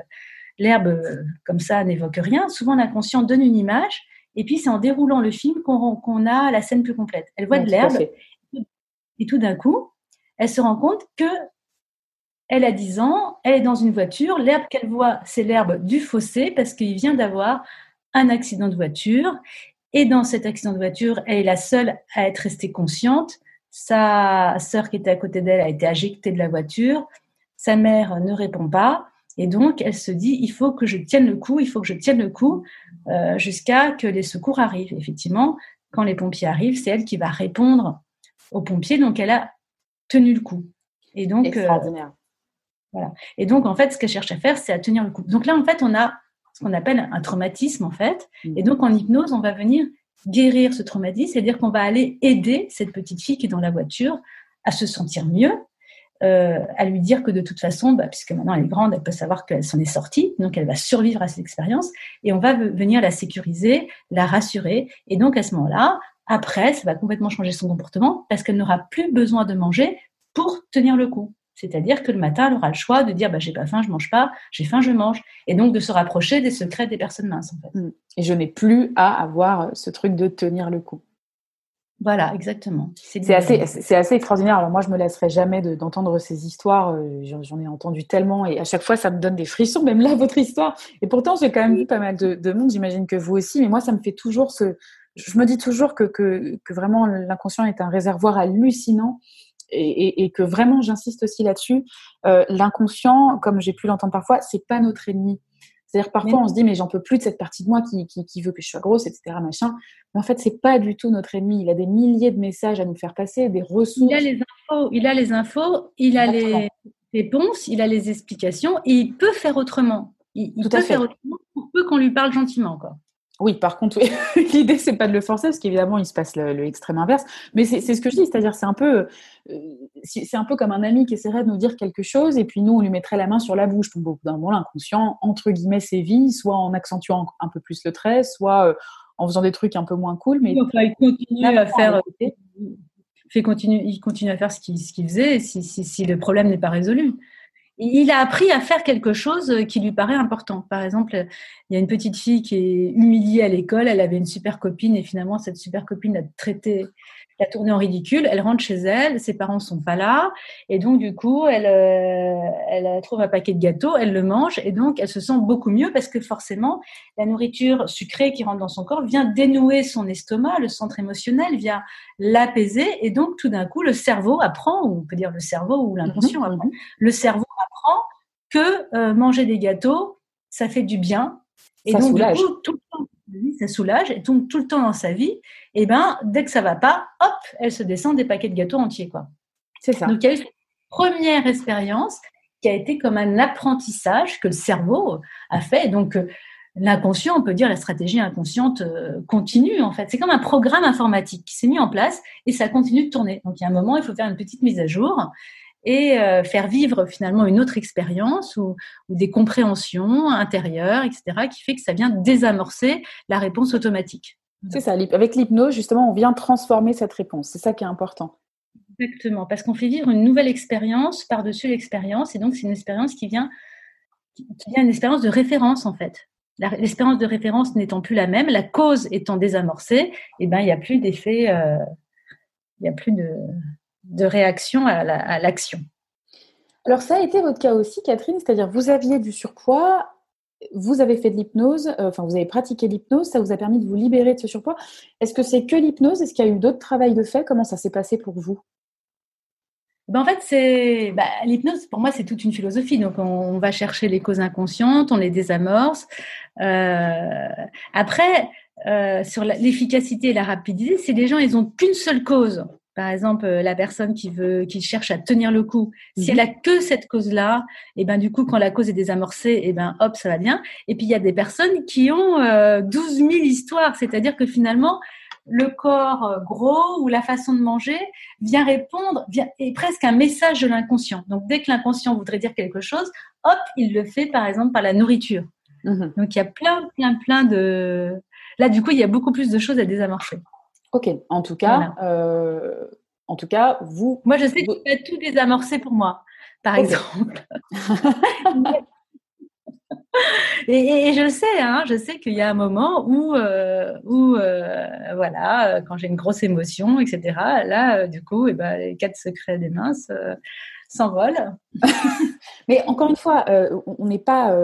l'herbe, comme ça, n'évoque rien. Souvent l'inconscient donne une image et puis, c'est en déroulant le film qu'on a la scène plus complète. Elle voit de l'herbe. Et tout d'un coup, elle se rend compte que elle a 10 ans, elle est dans une voiture. L'herbe qu'elle voit, c'est l'herbe du fossé parce qu'il vient d'avoir un accident de voiture. Et dans cet accident de voiture, elle est la seule à être restée consciente. Sa sœur qui était à côté d'elle a été injectée de la voiture. Sa mère ne répond pas. Et donc, elle se dit, il faut que je tienne le coup, il faut que je tienne le coup euh, jusqu'à que les secours arrivent. Effectivement, quand les pompiers arrivent, c'est elle qui va répondre aux pompiers. Donc, elle a tenu le coup. Et donc, euh, voilà. Et donc, en fait, ce qu'elle cherche à faire, c'est à tenir le coup. Donc là, en fait, on a ce qu'on appelle un traumatisme, en fait. Mmh. Et donc, en hypnose, on va venir guérir ce traumatisme, c'est-à-dire qu'on va aller aider cette petite fille qui est dans la voiture à se sentir mieux, euh, à lui dire que de toute façon, bah, puisque maintenant elle est grande, elle peut savoir qu'elle s'en est sortie, donc elle va survivre à cette expérience, et on va venir la sécuriser, la rassurer, et donc à ce moment-là, après, ça va complètement changer son comportement parce qu'elle n'aura plus besoin de manger pour tenir le coup. C'est-à-dire que le matin, elle aura le choix de dire bah, j'ai pas faim, je mange pas, j'ai faim, je mange. Et donc de se rapprocher des secrets des personnes minces. En fait. Mmh. Et je n'ai plus à avoir ce truc de tenir le coup. Voilà, exactement. C'est assez, c'est assez extraordinaire. Alors moi, je me laisserai jamais d'entendre ces histoires. Euh, j'en ai entendu tellement et à chaque fois, ça me donne des frissons. Même là, [laughs] votre histoire. Et pourtant, j'ai quand même vu pas mal de, monde. J'imagine que vous aussi. Mais moi, ça me fait toujours ce. Je me dis toujours que, que, que vraiment l'inconscient est un réservoir hallucinant et, et, que vraiment, j'insiste aussi là-dessus. Euh, l'inconscient, comme j'ai pu l'entendre parfois, c'est pas notre ennemi. C'est-à-dire parfois on se dit mais j'en peux plus de cette partie de moi qui, qui, veut que je sois grosse, etc. Machin. Mais en fait c'est pas du tout notre ennemi. Il a des milliers de messages à nous faire passer, des ressources. Il a les infos, il a les infos, il a les réponses, il a les explications et il peut faire autrement. Il, peut faire autrement pour peu qu'on lui parle gentiment quoi. Oui, par contre, [laughs] l'idée, c'est pas de le forcer, parce qu'évidemment, il se passe le, extrême inverse. Mais c'est ce que je dis, c'est-à-dire, c'est un peu, euh, c'est un peu comme un ami qui essaierait de nous dire quelque chose, et puis nous, on lui mettrait la main sur la bouche. Donc, d'un moment, l'inconscient, entre guillemets, sévit, soit en accentuant un peu plus le trait, soit euh, en faisant des trucs un peu moins cool. Mais il continue à faire. Fait continue, il continue à faire ce qu'il faisait si, si, si le problème n'est pas résolu il a appris à faire quelque chose qui lui paraît important. Par exemple, il y a une petite fille qui est humiliée à l'école, elle avait une super copine et finalement cette super copine l'a traité la tournée en ridicule. Elle rentre chez elle, ses parents sont pas là, et donc du coup, elle, euh, elle trouve un paquet de gâteaux, elle le mange, et donc elle se sent beaucoup mieux parce que forcément, la nourriture sucrée qui rentre dans son corps vient dénouer son estomac, le centre émotionnel, vient l'apaiser, et donc tout d'un coup, le cerveau apprend, ou on peut dire le cerveau ou l'inconscient mhm, apprend, mhm. le cerveau que euh, manger des gâteaux, ça fait du bien, et donc du coup, tout le temps ça soulage, et donc tout le temps dans sa vie, et ben dès que ça va pas, hop, elle se descend des paquets de gâteaux entiers, quoi. C'est ça. Donc il y a eu cette première expérience qui a été comme un apprentissage que le cerveau a fait. Donc euh, l'inconscient, on peut dire la stratégie inconsciente euh, continue en fait. C'est comme un programme informatique qui s'est mis en place et ça continue de tourner. Donc il y a un moment, il faut faire une petite mise à jour et euh, faire vivre finalement une autre expérience ou, des compréhensions intérieures, etc., qui fait que ça vient désamorcer la réponse automatique. C'est ça, avec l'hypnose, justement, on vient transformer cette réponse. C'est ça qui est important. Exactement, parce qu'on fait vivre une nouvelle expérience par-dessus l'expérience, et donc c'est une expérience qui vient, qui vient une expérience de référence en fait. L'expérience de référence n'étant plus la même, la cause étant désamorcée, et eh ben il n'y a plus d'effet, euh, il n'y a plus de, de réaction à l'action. Alors ça a été votre cas aussi, Catherine, c'est-à-dire vous aviez du surpoids vous avez fait de l'hypnose, euh, enfin vous avez pratiqué l'hypnose, ça vous a permis de vous libérer de ce surpoids. Est-ce que c'est que l'hypnose? Est-ce qu'il y a eu d'autres travails de fait? Comment ça s'est passé pour vous? Ben en fait, c'est bah, l'hypnose. Pour moi, c'est toute une philosophie. Donc, on, va chercher les causes inconscientes, on les désamorce. Euh, après, euh, sur l'efficacité et la rapidité, c'est les gens, ils ont qu'une seule cause. Par exemple, euh, la personne qui veut, qui cherche à tenir le coup, si mhm. elle a que cette cause-là, et ben du coup, quand la cause est désamorcée, et ben hop, ça va bien. Et puis il y a des personnes qui ont euh, 12 000 histoires, c'est-à-dire que finalement, le corps euh, gros ou la façon de manger vient répondre, vient, est presque un message de l'inconscient. Donc dès que l'inconscient voudrait dire quelque chose, hop, il le fait par exemple par la nourriture. Mhm. Donc il y a plein, plein, plein de. Là, du coup, il y a beaucoup plus de choses à désamorcer. Ok, en tout cas, euh, en tout cas, vous. Moi, je sais que tu as tout désamorcé pour moi, par exemple. [laughs] et, je le sais, hein, je sais qu'il y a un moment où, euh, où euh, voilà, quand j'ai une grosse émotion, etc. Là, du coup, et eh ben, les quatre secrets des mains s'envolent. [laughs] Mais encore une fois, on n'est pas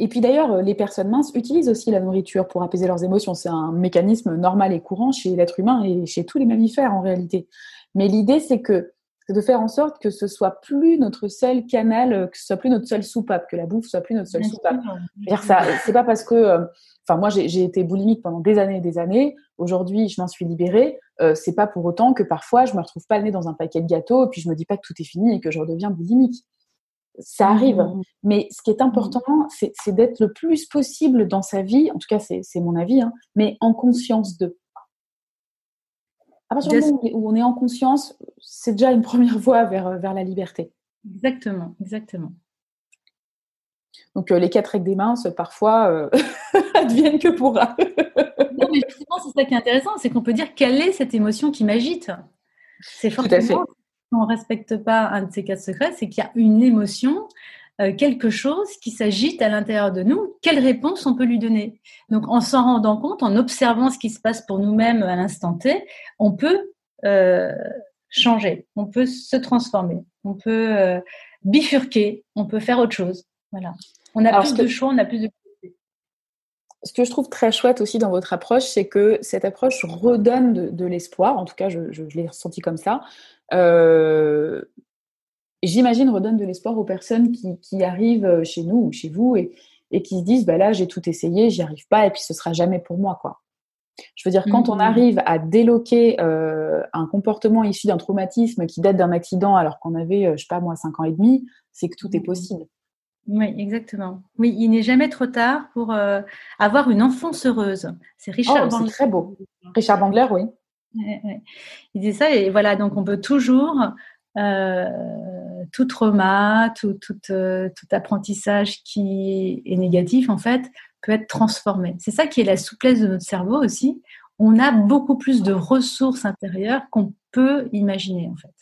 et puis d'ailleurs, euh, les personnes minces utilisent aussi la nourriture pour apaiser leurs émotions. C'est un mécanisme normal et courant chez l'être humain et chez tous les mammifères en réalité. Mais l'idée, c'est que de faire en sorte que ce soit plus notre seul canal, euh, que ce soit plus notre seule soupape, que la bouffe soit plus notre seule soupape. Ça, c'est pas parce que, euh, enfin moi j'ai été boulimique pendant des années et des années. Aujourd'hui, je m'en suis libérée. c'est pas pour autant que parfois je me retrouve pas le nez dans un paquet de gâteaux et puis je me dis pas que tout est fini et que je redeviens boulimique ça arrive. Mmh. Mais ce qui est important, c'est d'être le plus possible dans sa vie, en tout cas c'est mon avis, hein, mais en conscience de. À partir du moment où on est en conscience, c'est déjà une première [laughs] voie vers, vers la liberté. Exactement, exactement. Donc euh, les quatre règles des mains, parfois, euh, [laughs] adviennent que pour. non, mais justement, c'est ça qui est intéressant, c'est qu'on peut dire quelle est cette émotion qui m'agite. C'est fortement on ne respecte pas un de ces quatre secrets, c'est qu'il y a une émotion, euh, quelque chose qui s'agite à l'intérieur de nous. Quelle réponse on peut lui donner? Donc, en s'en rendant compte, en observant ce qui se passe pour nous-mêmes à l'instant T, on peut euh, changer, on peut se transformer, on peut euh, bifurquer, on peut faire autre chose. Voilà. On a plus de choix, on a plus de ce que je trouve très chouette aussi dans votre approche, c'est que cette approche redonne de, l'espoir. En tout cas, je, je l'ai ressenti comme ça. Euh, j'imagine, redonne de l'espoir aux personnes qui, arrivent chez nous ou chez vous et, qui se disent bah là j'ai tout essayé, j'y arrive pas et puis ce sera jamais pour moi quoi. Je veux dire quand on mmh. arrive à déloquer euh, un comportement issu d'un traumatisme qui date d'un accident alors qu'on avait euh, je sais pas moi 5 ans et demi, c'est que tout est mmh. possible. Oui, exactement. Oui, il n'est jamais trop tard pour avoir une enfance heureuse. C'est Richard oh, C'est très beau. Richard Bandler, oui. Il dit ça et voilà, donc on peut toujours, euh, tout trauma, tout, euh, tout, apprentissage qui est négatif, en fait, peut être transformé. C'est ça qui est la souplesse de notre cerveau aussi. On a beaucoup plus de ressources intérieures qu'on peut imaginer, en fait.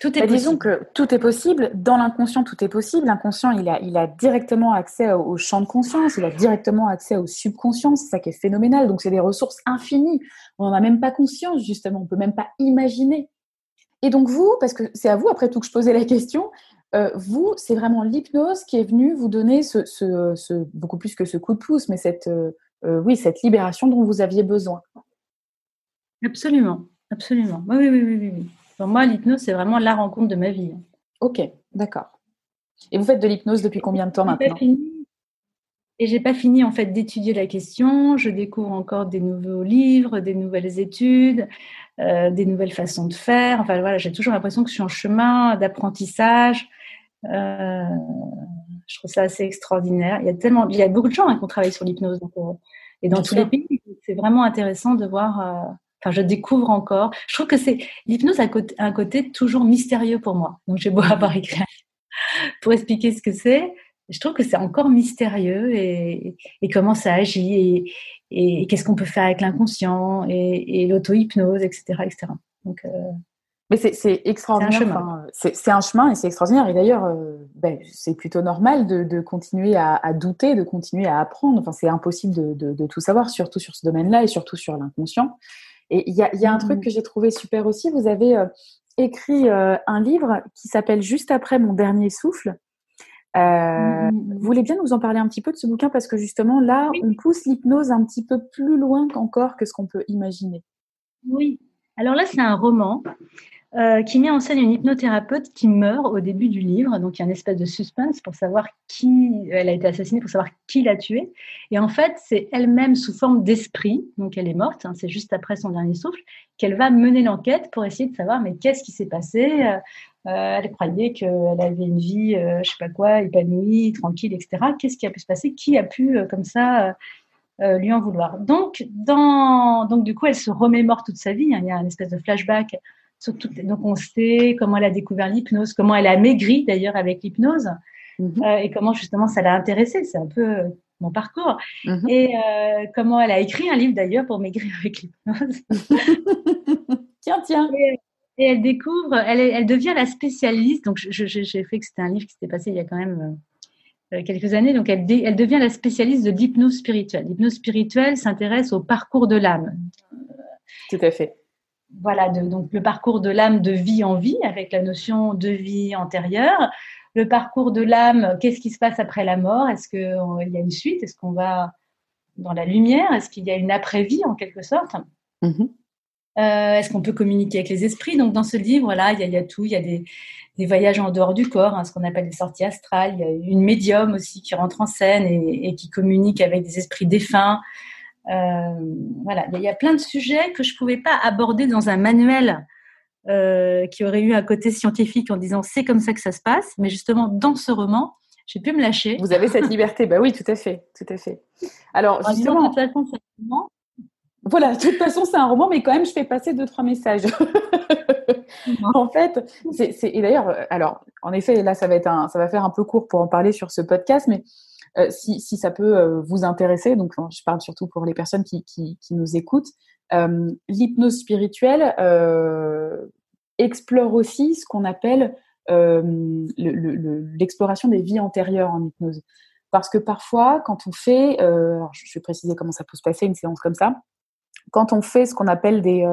Tout est bah, Disons que tout est possible. Dans l'inconscient, tout est possible. L'inconscient, il a, il a directement accès au champ de conscience, il a directement accès au subconscient. C'est ça qui est phénoménal. Donc, c'est des ressources infinies. On n'en a même pas conscience, justement. On peut même pas imaginer. Et donc, vous, parce que c'est à vous, après tout, que je posais la question, euh, vous, c'est vraiment l'hypnose qui est venue vous donner ce, ce, beaucoup plus que ce coup de pouce, mais cette, euh, euh, oui, cette libération dont vous aviez besoin. Absolument, absolument. Oui, oui, oui, oui. oui. Pour moi, l'hypnose, c'est vraiment la rencontre de ma vie. Ok, d'accord. Et vous faites de l'hypnose depuis combien de temps maintenant Et j'ai pas fini en fait d'étudier la question. Je découvre encore des nouveaux livres, des nouvelles études, euh, des nouvelles façons de faire. Enfin voilà, j'ai toujours l'impression que je suis en chemin d'apprentissage. Euh, je trouve ça assez extraordinaire. Il y a tellement, il y a beaucoup de gens hein, qui ont travaillé sur l'hypnose euh, et dans tous les pays. C'est vraiment intéressant de voir Enfin, je découvre encore. Je trouve que c'est l'hypnose a un côté toujours mystérieux pour moi. Donc, j'ai beau avoir écrit pour expliquer ce que c'est. Je trouve que c'est encore mystérieux et, comment ça agit et, qu'est-ce qu'on peut faire avec l'inconscient et, l'auto-hypnose, etc., etc. Donc, euh, mais c'est extraordinaire. C'est un, chemin et c'est extraordinaire. Et d'ailleurs, euh, ben, c'est plutôt normal de, continuer à, douter, de continuer à apprendre. Enfin, c'est impossible de, de, tout savoir, surtout sur ce domaine-là et surtout sur l'inconscient. Et il y a, y a, un truc mmh. que j'ai trouvé super aussi. Vous avez euh, écrit euh, un livre qui s'appelle Juste après mon dernier souffle. Euh, Vous voulez bien nous en parler un petit peu de ce bouquin parce que justement là, on pousse l'hypnose un petit peu plus loin qu'encore que ce qu'on peut imaginer. Oui. Alors là, c'est un roman euh, qui met en scène une hypnothérapeute qui meurt au début du livre. Donc il y a une espèce de suspense pour savoir qui elle a été assassinée, pour savoir qui l'a tuée. Et en fait, c'est elle-même sous forme d'esprit, donc elle est morte, hein, c'est juste après son dernier souffle, qu'elle va mener l'enquête pour essayer de savoir mais qu'est-ce qui s'est passé? Euh, euh, elle croyait qu'elle avait une vie, je sais pas quoi, épanouie, tranquille, etc. Qu'est-ce qui a pu se passer? Qui a pu comme ça lui en vouloir? Donc, donc du coup, elle se remémore toute sa vie. Hein. Il y a une espèce de flashback donc on sait comment elle a découvert l'hypnose, comment elle a maigri d'ailleurs avec l'hypnose mhm. euh, et comment justement ça l'a intéressée. C'est un peu euh, mon parcours. Mhm. Et euh, comment elle a écrit un livre d'ailleurs pour maigrir [laughs] avec l'hypnose. [laughs] tiens, tiens. Et, elle découvre, elle, elle, devient la spécialiste. Donc j'ai fait que c'était un livre qui s'était passé il y a quand même quelques années. Donc elle, elle devient la spécialiste de l'hypnose spirituelle. L'hypnose spirituelle s'intéresse au parcours de l'âme. Tout à fait voilà, donc le parcours de l'âme de vie en vie, avec la notion de vie antérieure. Le parcours de l'âme, qu'est-ce qui se passe après la mort? Est-ce qu'il y a une suite? Est-ce qu'on va dans la lumière? Est-ce qu'il y a une après-vie en quelque sorte? Mm-hmm. euh, Est-ce qu'on peut communiquer avec les esprits? Donc dans ce livre, là, il y a, tout. Il y a des, voyages en dehors du corps, hein, ce qu'on appelle des sorties astrales. Il y a une médium aussi qui rentre en scène et qui communique avec des esprits défunts. Euh, voilà, il y a plein de sujets que je ne pouvais pas aborder dans un manuel euh, qui aurait eu un côté scientifique en disant c'est comme ça que ça se passe, mais justement dans ce roman, j'ai pu me lâcher. Vous avez cette liberté, bah oui, tout à fait, tout à fait. Alors justement, de toute façon, c'est un roman. Voilà, de toute façon, c'est un roman, mais quand même, je fais passer deux trois messages. en fait, c'est, et d'ailleurs, alors, en effet, là, ça va être un, ça va faire un peu court pour en parler sur ce podcast, mais euh, si, ça peut euh, vous intéresser, donc je parle surtout pour les personnes qui, nous écoutent, euh, l'hypnose spirituelle explore aussi ce qu'on appelle l'exploration le, des vies antérieures en hypnose. Parce que parfois, quand on fait, je vais préciser comment ça peut se passer une séance comme ça, quand on fait ce qu'on appelle des,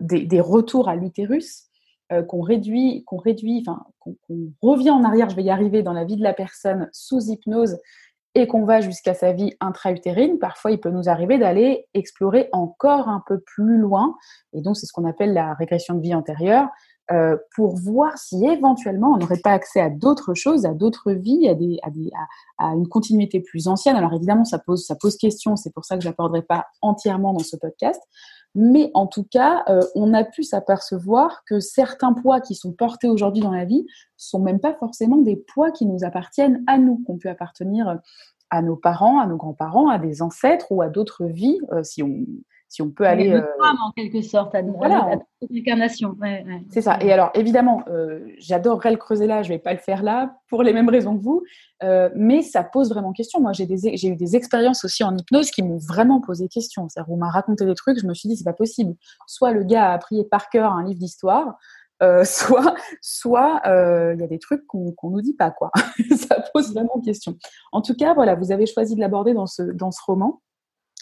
des, retours à l'utérus, euh, qu'on réduit, qu'on réduit, enfin, qu'on revient en arrière, je vais y arriver dans la vie de la personne sous hypnose et qu'on va jusqu'à sa vie intra-utérine, parfois il peut nous arriver d'aller explorer encore un peu plus loin. Et donc, c'est ce qu'on appelle la régression de vie antérieure, euh, pour voir si éventuellement on n'aurait pas accès à d'autres choses, à d'autres vies, à, une continuité plus ancienne. Alors évidemment, ça pose, ça pose question, c'est pour ça que je n'aborderai pas entièrement dans ce podcast. Mais en tout cas, euh, on a pu s'apercevoir que certains poids qui sont portés aujourd'hui dans la vie sont même pas forcément des poids qui nous appartiennent à nous, qu'on peut appartenir à nos parents, à nos grands-parents, à des ancêtres ou à d'autres vies, euh, si on si on peut aller. Euh, en quelque sorte, à, voilà, l'incarnation. c'est ça. Et alors, évidemment, euh, j'adorerais le creuser là, je ne vais pas le faire là, pour les mêmes raisons que vous, euh, mais ça pose vraiment question. Moi, j'ai, eu des expériences aussi en hypnose qui m'ont vraiment posé question. C'est-à-dire, on m'a raconté des trucs, je me suis dit, c'est pas possible. Soit le gars a appris par cœur un livre d'histoire, [laughs] soit soit il y a des trucs qu'on qu'on nous dit pas quoi. [laughs] ça pose vraiment question. En tout cas, voilà, vous avez choisi de l'aborder dans ce dans ce roman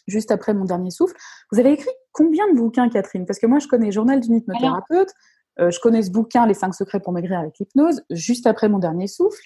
juste après mon dernier souffle. Vous avez écrit combien de bouquins, Catherine? Parce que moi, je connais Journal d'une hypnothérapeute, euh, je connais ce bouquin, Les 5 secrets pour maigrir avec l'hypnose, juste après mon dernier souffle.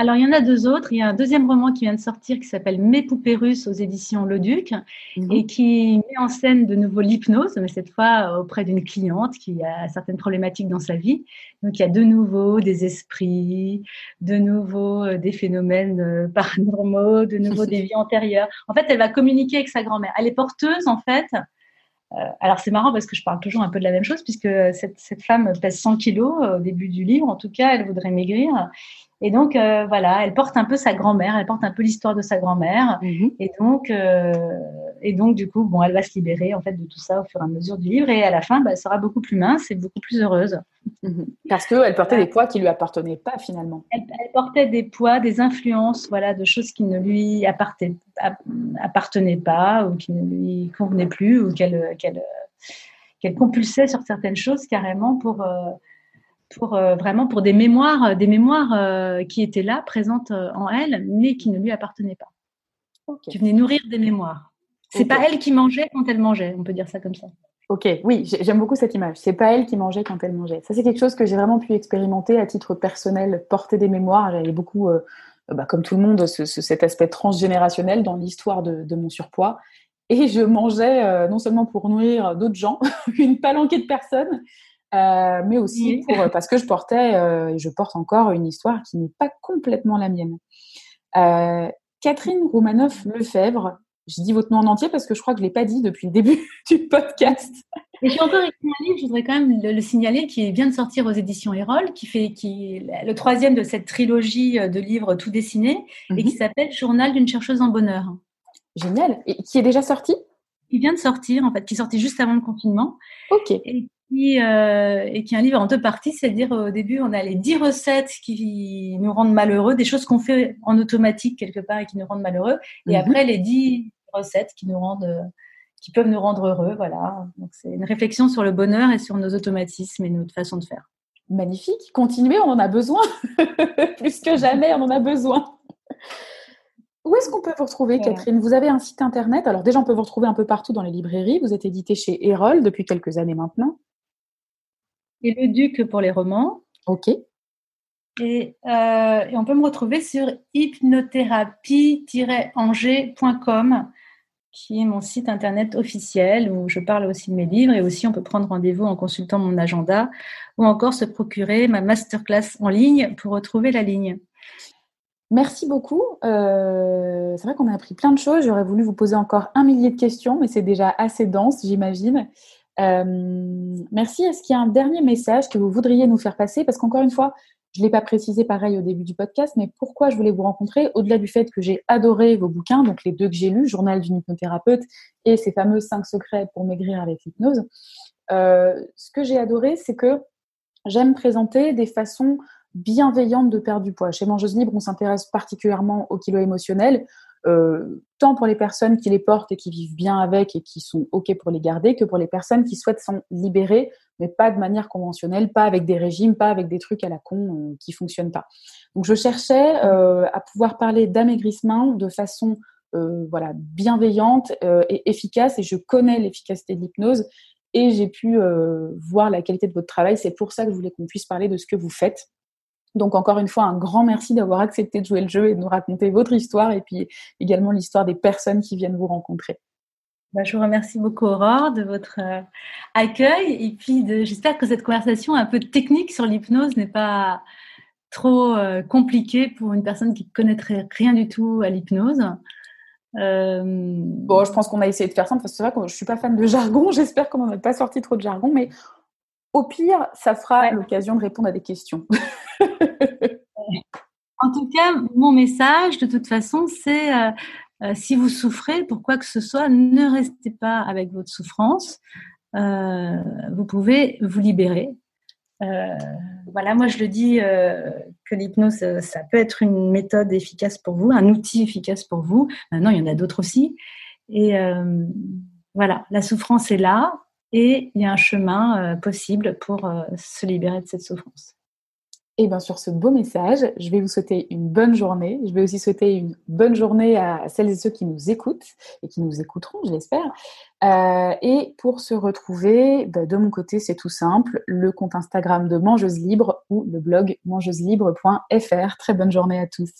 Alors, il y en a deux autres. Il y a un deuxième roman qui vient de sortir qui s'appelle Mes poupées russes aux éditions Le Duc mhm. et qui met en scène de nouveau l'hypnose, mais cette fois auprès d'une cliente qui a certaines problématiques dans sa vie. Donc, il y a de nouveau des esprits, de nouveau euh, des phénomènes euh, [laughs] paranormaux, de nouveau des vies antérieures. En fait, elle va communiquer avec sa grand-mère. Elle est porteuse, en fait. Euh, alors c'est marrant parce que je parle toujours un peu de la même chose puisque cette, cette femme pèse 100 kilos au début du livre. En tout cas, elle voudrait maigrir et donc, euh, voilà, elle porte un peu sa grand-mère, elle porte un peu l'histoire de sa grand-mère. Mhm. Et donc, euh, et donc, du coup, bon, elle va se libérer en fait de tout ça au fur et à mesure du livre. Et à la fin, bah, elle sera beaucoup plus mince et beaucoup plus heureuse. Mhm. Parce qu'elle portait des poids qui lui appartenaient pas finalement. Elle, portait des poids, des influences, voilà, de choses qui ne lui appartenaient, pas ou qui ne lui convenaient plus ou qu'elle qu'elle compulsait sur certaines choses carrément pour euh, pour euh, vraiment pour des mémoires, des mémoires euh, qui étaient là, présentes euh, en elle, mais qui ne lui appartenaient pas. Qui venaient nourrir des mémoires. C'est pas elle qui mangeait quand elle mangeait, on peut dire ça comme ça. Ok, oui, j'aime beaucoup cette image. C'est pas elle qui mangeait quand elle mangeait. Ça, c'est quelque chose que j'ai vraiment pu expérimenter à titre personnel, porter des mémoires. J'avais beaucoup, euh, bah, comme tout le monde, cet aspect transgénérationnel dans l'histoire de, mon surpoids. Et je mangeais euh, non seulement pour nourrir d'autres gens, [laughs] une palanquée de personnes, euh, mais aussi pour, parce que je portais, et je porte encore une histoire qui n'est pas complètement la mienne. Catherine Roumanoff-Lefebvre, je dis votre nom en entier parce que je crois que je ne l'ai pas dit depuis le début [laughs] du podcast. Et j'ai encore écrit un livre, je voudrais quand même le, signaler, qui vient de sortir aux éditions Erol, qui fait qui est le troisième de cette trilogie euh, de livres tout dessinés, et qui mhm. s'appelle Journal d'une chercheuse en bonheur. Génial. Et qui est déjà sorti? Qui vient de sortir, en fait, qui sorti juste avant le confinement. Ok. Et qui, euh, et qui est un livre en deux parties, c'est-à-dire au début, on a les dix recettes qui nous rendent malheureux, des choses qu'on fait en automatique quelque part et qui nous rendent malheureux, et mhm. après les dix recettes qui nous rendent, qui peuvent nous rendre heureux. Voilà. Donc c'est une réflexion sur le bonheur et sur nos automatismes et notre façon de faire. Magnifique. Continuez, on en a besoin. [laughs] Plus que jamais, on en a besoin. Où est-ce qu'on peut vous retrouver, Catherine? Vous avez un site internet? Alors déjà, on peut vous retrouver un peu partout dans les librairies. Vous êtes édité chez Erol depuis quelques années maintenant. Et le Duc pour les romans. Ok. Et, euh, et on peut me retrouver sur hypnothérapie-angers.com qui est mon site internet officiel où je parle aussi de mes livres et aussi on peut prendre rendez-vous en consultant mon agenda ou encore se procurer ma masterclass en ligne pour retrouver la ligne. Merci beaucoup. Euh, c'est vrai qu'on a appris plein de choses. J'aurais voulu vous poser encore un millier de questions, mais c'est déjà assez dense, j'imagine. Euh, merci. Est-ce qu'il y a un dernier message que vous voudriez nous faire passer? Parce qu'encore une fois, je ne l'ai pas précisé pareil au début du podcast, mais pourquoi je voulais vous rencontrer, au-delà du fait que j'ai adoré vos bouquins, donc les deux que j'ai lus, Journal d'une hypnothérapeute et ces fameux cinq secrets pour maigrir avec l'hypnose, euh, ce que j'ai adoré, c'est que j'aime présenter des façons bienveillantes de perdre du poids. Chez Mangeuse Libre, on s'intéresse particulièrement au kilo émotionnel. Euh, tant pour les personnes qui les portent et qui vivent bien avec et qui sont OK pour les garder, que pour les personnes qui souhaitent s'en libérer, mais pas de manière conventionnelle, pas avec des régimes, pas avec des trucs à la con euh, qui fonctionnent pas. Donc je cherchais euh, à pouvoir parler d'amaigrissement de façon voilà bienveillante et efficace, et je connais l'efficacité de l'hypnose et j'ai pu voir la qualité de votre travail. C'est pour ça que je voulais qu'on puisse parler de ce que vous faites. Donc encore une fois, un grand merci d'avoir accepté de jouer le jeu et de nous raconter votre histoire et puis également l'histoire des personnes qui viennent vous rencontrer. Bah, je vous remercie beaucoup Aurore de votre euh, accueil et puis j'espère que cette conversation un peu technique sur l'hypnose n'est pas trop euh, compliquée pour une personne qui ne connaîtrait rien du tout à l'hypnose. Euh, bon, je pense qu'on a essayé de faire ça parce que c'est vrai que je suis pas fan de jargon. [laughs] J'espère qu'on n'en a pas sorti trop de jargon, mais au pire, ça fera l'occasion de répondre à des questions. [laughs] en tout cas, mon message, de toute façon, c'est euh, euh, si vous souffrez, pour quoi que ce soit, ne restez pas avec votre souffrance. Euh, vous pouvez vous libérer. voilà, moi je le dis que l'hypnose, ça peut être une méthode efficace pour vous, un outil efficace pour vous. Maintenant, il y en a d'autres aussi. Et voilà, la souffrance est là et il y a un chemin possible pour se libérer de cette souffrance. Et bien sur ce beau message, je vais vous souhaiter une bonne journée. Je vais aussi souhaiter une bonne journée à celles et ceux qui nous écoutent et qui nous écouteront, je l'espère. Euh, et pour se retrouver, bah, de mon côté, c'est tout simple, le compte Instagram de Mangeuse Libre ou le blog mangeuselibre.fr. Très bonne journée à tous.